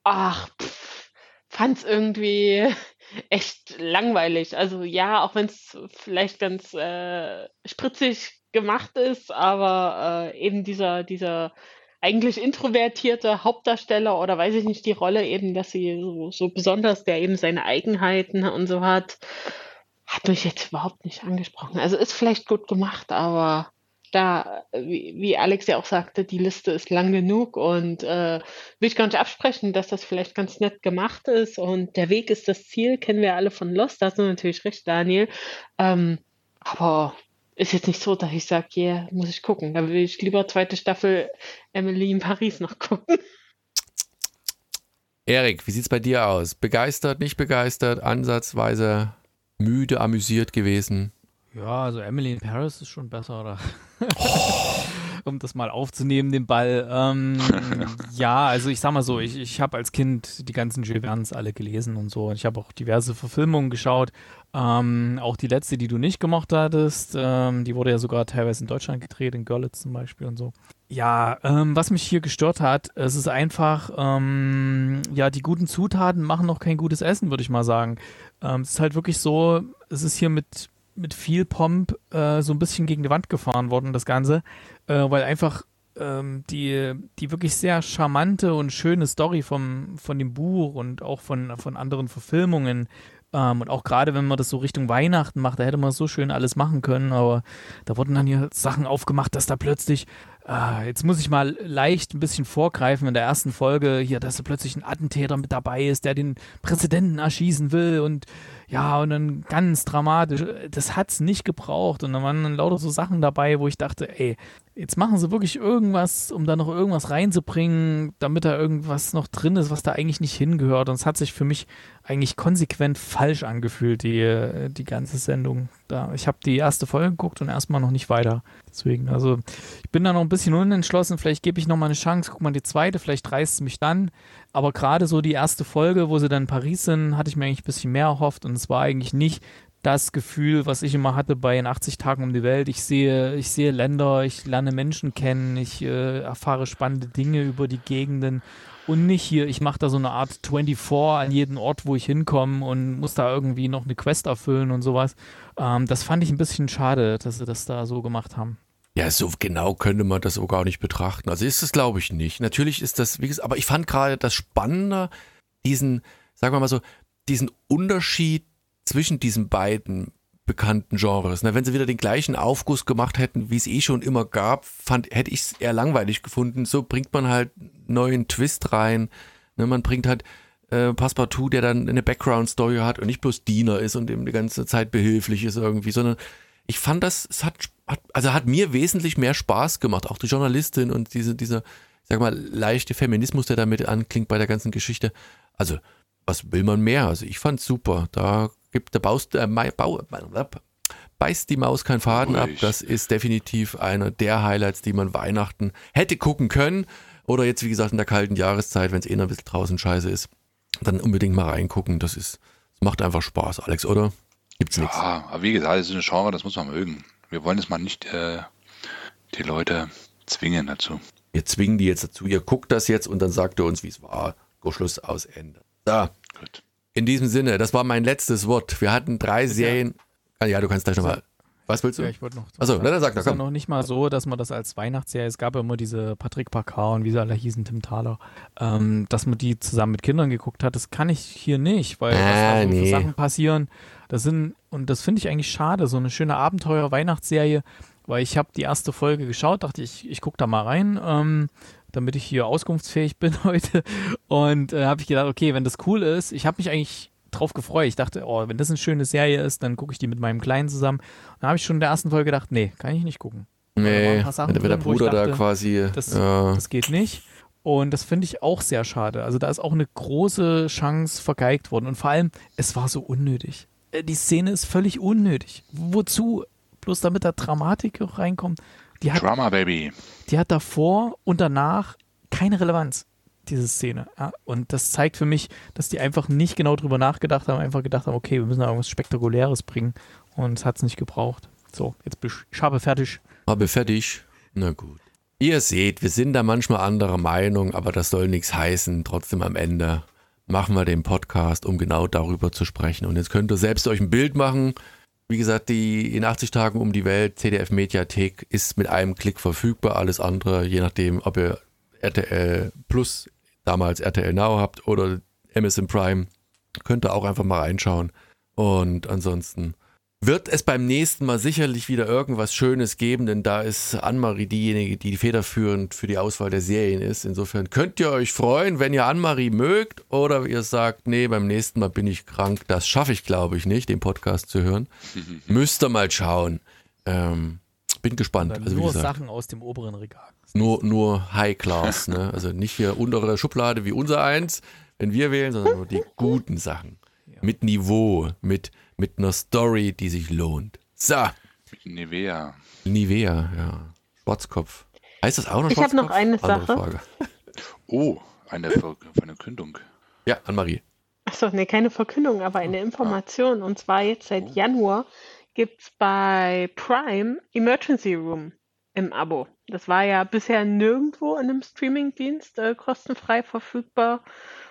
ach, pff, fand's irgendwie echt langweilig. Also ja, auch wenn es vielleicht ganz äh, spritzig gemacht ist, aber äh, eben dieser, dieser eigentlich introvertierte Hauptdarsteller oder weiß ich nicht, die Rolle eben, dass sie so, so besonders, der eben seine Eigenheiten und so hat, hat mich jetzt überhaupt nicht angesprochen. Also ist vielleicht gut gemacht, aber da, wie, wie Alex ja auch sagte, die Liste ist lang genug und äh, will ich gar nicht absprechen, dass das vielleicht ganz nett gemacht ist und der Weg ist das Ziel, kennen wir alle von Lost, da hast du natürlich recht, Daniel. Ähm, aber ist jetzt nicht so, dass ich sage, yeah, muss ich gucken. Da will ich lieber zweite Staffel Emily in Paris noch gucken. Erik, wie sieht's bei dir aus? Begeistert, nicht begeistert, ansatzweise müde, amüsiert gewesen? Ja, also Emily in Paris ist schon besser, oder? um das mal aufzunehmen, den Ball. Ähm, ja, also ich sag mal so, ich, ich habe als Kind die ganzen Jules Verne's alle gelesen und so. Und ich habe auch diverse Verfilmungen geschaut. Ähm, auch die letzte, die du nicht gemacht hattest, ähm, die wurde ja sogar teilweise in Deutschland gedreht, in Görlitz zum Beispiel und so. Ja, ähm, was mich hier gestört hat, es ist einfach, ähm, ja, die guten Zutaten machen noch kein gutes Essen, würde ich mal sagen. Ähm, es ist halt wirklich so, es ist hier mit, mit viel Pomp äh, so ein bisschen gegen die Wand gefahren worden, das Ganze, äh, weil einfach ähm, die, die wirklich sehr charmante und schöne Story vom, von dem Buch und auch von, von anderen Verfilmungen ähm, und auch gerade wenn man das so Richtung Weihnachten macht, da hätte man so schön alles machen können, aber da wurden dann hier Sachen aufgemacht, dass da plötzlich Ah, jetzt muss ich mal leicht ein bisschen vorgreifen in der ersten Folge hier, dass da plötzlich ein Attentäter mit dabei ist, der den Präsidenten erschießen will und ja, und dann ganz dramatisch. Das hat's nicht gebraucht und dann waren dann lauter so Sachen dabei, wo ich dachte, ey, jetzt machen sie wirklich irgendwas, um da noch irgendwas reinzubringen, damit da irgendwas noch drin ist, was da eigentlich nicht hingehört. Und es hat sich für mich eigentlich konsequent falsch angefühlt, die, die ganze Sendung. Da, ich habe die erste Folge geguckt und erstmal noch nicht weiter. Deswegen, also ich bin da noch ein bisschen unentschlossen. Vielleicht gebe ich noch mal eine Chance, guck mal die zweite, vielleicht reißt es mich dann. Aber gerade so die erste Folge, wo sie dann in Paris sind, hatte ich mir eigentlich ein bisschen mehr erhofft und es war eigentlich nicht das Gefühl, was ich immer hatte bei in 80 Tagen um die Welt. Ich sehe, ich sehe Länder, ich lerne Menschen kennen, ich äh, erfahre spannende Dinge über die Gegenden und nicht hier, ich mache da so eine Art 24 an jeden Ort, wo ich hinkomme und muss da irgendwie noch eine Quest erfüllen und sowas. Ähm, das fand ich ein bisschen schade, dass sie das da so gemacht haben. Ja, so genau könnte man das so gar nicht betrachten. Also ist es, glaube ich, nicht. Natürlich ist das, wie gesagt, aber ich fand gerade das Spannende, diesen, sagen wir mal so, diesen Unterschied zwischen diesen beiden bekannten Genres. Ne? Wenn sie wieder den gleichen Aufguss gemacht hätten, wie es eh schon immer gab, fand, hätte ich es eher langweilig gefunden. So bringt man halt neuen Twist rein. Ne? Man bringt halt äh, Passepartout, der dann eine Background-Story hat und nicht bloß Diener ist und ihm die ganze Zeit behilflich ist irgendwie, sondern ich fand das, es hat, hat also hat mir wesentlich mehr Spaß gemacht. Auch die Journalistin und diese, dieser, sag mal, leichte Feminismus, der damit anklingt bei der ganzen Geschichte. Also, was will man mehr? Also ich fand's super. Da gibt der Baust, äh, Bau, beißt die Maus keinen Faden ab. Das ist definitiv einer der Highlights, die man Weihnachten hätte gucken können. Oder jetzt, wie gesagt, in der kalten Jahreszeit, wenn es eh noch ein bisschen draußen scheiße ist, dann unbedingt mal reingucken. Das ist, das macht einfach Spaß, Alex, oder? Gibt's nichts. Ja, aber wie gesagt, das ist eine Genre, das muss man mögen. Wir wollen es mal nicht äh, die Leute zwingen dazu. Wir zwingen die jetzt dazu. Ihr guckt das jetzt und dann sagt ihr uns, wie es war. Go Schluss aus Ende. Da. Gut. In diesem Sinne, das war mein letztes Wort. Wir hatten drei Serien. Ja, ja du kannst gleich nochmal. Was willst du? Ja, ich wollte noch. Achso, na, dann sag doch, komm. noch nicht mal so, dass man das als Weihnachtsserie, es gab ja immer diese Patrick Pacard und wie sie alle hießen, Tim Thaler, ähm, dass man die zusammen mit Kindern geguckt hat. Das kann ich hier nicht, weil ah, was da so nee. Sachen passieren, das sind, und das finde ich eigentlich schade, so eine schöne Abenteuer-Weihnachtsserie, weil ich habe die erste Folge geschaut, dachte ich, ich gucke da mal rein. Ähm, damit ich hier auskunftsfähig bin heute. Und äh, habe ich gedacht, okay, wenn das cool ist, ich habe mich eigentlich drauf gefreut. Ich dachte, oh, wenn das eine schöne Serie ist, dann gucke ich die mit meinem Kleinen zusammen. Dann habe ich schon in der ersten Folge gedacht, nee, kann ich nicht gucken. Nee, wenn drin, der Bruder dachte, da quasi. Das, ja. das geht nicht. Und das finde ich auch sehr schade. Also da ist auch eine große Chance vergeigt worden. Und vor allem, es war so unnötig. Äh, die Szene ist völlig unnötig. Wozu? Bloß damit da Dramatik reinkommt. Die hat, Drama Baby. Die hat davor und danach keine Relevanz, diese Szene. Ja? Und das zeigt für mich, dass die einfach nicht genau drüber nachgedacht haben, einfach gedacht haben, okay, wir müssen da irgendwas Spektakuläres bringen. Und es hat es nicht gebraucht. So, jetzt bin ich, ich habe fertig. Habe fertig. Na gut. Ihr seht, wir sind da manchmal anderer Meinung, aber das soll nichts heißen. Trotzdem am Ende machen wir den Podcast, um genau darüber zu sprechen. Und jetzt könnt ihr selbst euch ein Bild machen, wie gesagt, die in 80 Tagen um die Welt CDF Mediathek ist mit einem Klick verfügbar. Alles andere, je nachdem, ob ihr RTL Plus, damals RTL Now habt oder Amazon Prime, könnt ihr auch einfach mal reinschauen. Und ansonsten wird es beim nächsten Mal sicherlich wieder irgendwas Schönes geben, denn da ist Annemarie diejenige, die federführend für die Auswahl der Serien ist. Insofern könnt ihr euch freuen, wenn ihr Annemarie mögt oder ihr sagt, nee, beim nächsten Mal bin ich krank, das schaffe ich glaube ich nicht, den Podcast zu hören. Müsst ihr mal schauen. Ähm, bin gespannt. Also, nur gesagt, Sachen aus dem oberen Regal. Nur, nur High Class, ne? also nicht hier untere Schublade wie unser eins, wenn wir wählen, sondern nur die guten Sachen. Mit Niveau, mit mit einer Story, die sich lohnt. So. Nivea. Nivea, ja. Schwarzkopf. Heißt das auch noch Ich habe noch eine Sache. Frage. Oh, eine Verkündung. Ja, Anne-Marie. Achso, nee, keine Verkündung, aber eine Information. Und zwar jetzt seit Januar gibt es bei Prime Emergency Room im Abo. Das war ja bisher nirgendwo in einem Streamingdienst äh, kostenfrei verfügbar.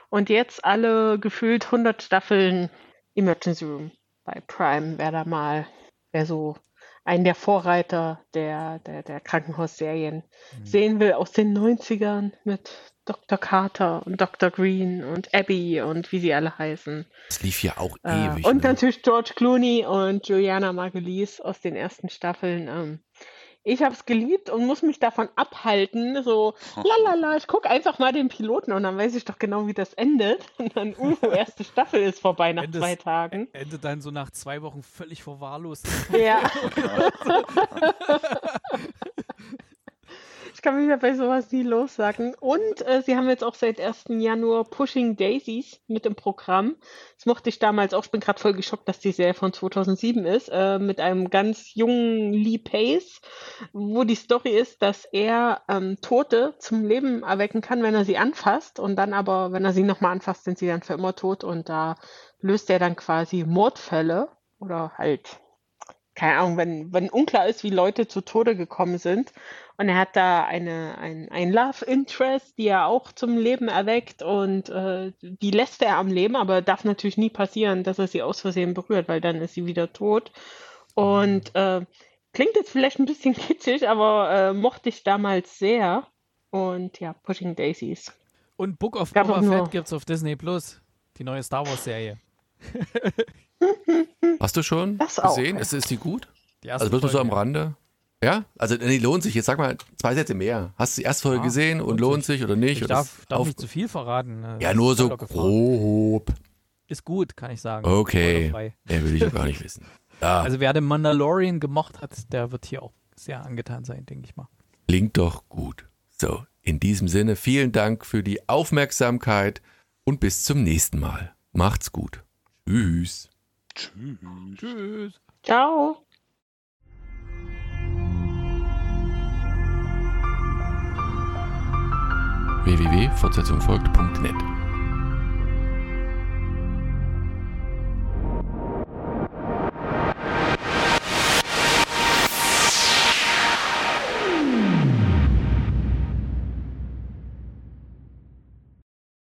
Und jetzt alle gefühlt 100 Staffeln Emergency Room bei Prime, wer da mal, wer so einen der Vorreiter der, der, der Krankenhausserien mhm. sehen will aus den 90ern mit Dr. Carter und Dr. Green und Abby und wie sie alle heißen. Das lief ja auch äh, ewig. Und ne? natürlich George Clooney und Juliana Margulies aus den ersten Staffeln. Ähm, ich habe es geliebt und muss mich davon abhalten, so, lalala, ich gucke einfach mal den Piloten und dann weiß ich doch genau, wie das endet. Und dann, uh, erste Staffel ist vorbei nach Endes, zwei Tagen. Endet dann so nach zwei Wochen völlig verwahrlost. Ja. Ich kann mich ja bei sowas nie lossagen. Und äh, sie haben jetzt auch seit 1. Januar Pushing Daisies mit im Programm. Das mochte ich damals auch. Ich bin gerade voll geschockt, dass die Serie von 2007 ist. Äh, mit einem ganz jungen Lee Pace, wo die Story ist, dass er ähm, Tote zum Leben erwecken kann, wenn er sie anfasst. Und dann aber, wenn er sie nochmal anfasst, sind sie dann für immer tot. Und da löst er dann quasi Mordfälle oder halt keine Ahnung, wenn, wenn unklar ist, wie Leute zu Tode gekommen sind. Und er hat da eine, ein, ein Love Interest, die er auch zum Leben erweckt und äh, die lässt er am Leben, aber darf natürlich nie passieren, dass er sie aus Versehen berührt, weil dann ist sie wieder tot. Und äh, klingt jetzt vielleicht ein bisschen kitschig, aber äh, mochte ich damals sehr. Und ja, Pushing Daisies. Und Book of Boba Fett gibt's auf Disney Plus, die neue Star Wars Serie. Hast du schon Das auch, gesehen? ja. Ist, ist die gut? Die erste Also wirklich so am. Rande? Ja? Also die lohnt sich. Jetzt sag mal zwei Sätze mehr. Hast du die erste Folge Ja, gesehen und lohnt lohnt sich oder nicht? Ich oder darf, darf nicht zu viel verraten. ne? ja, Das nur so grob. Ist gut, kann ich sagen. Okay. Ja, will ich ja gar nicht wissen. Ja, Also wer den Mandalorian gemocht hat, der wird hier auch sehr angetan sein, denke ich mal. klingt doch gut. So, in diesem Sinne, vielen Dank für die Aufmerksamkeit und bis zum nächsten Mal. Macht's gut. Tschüss. Tschüss. Ciao. www.fortsetzung folgt.net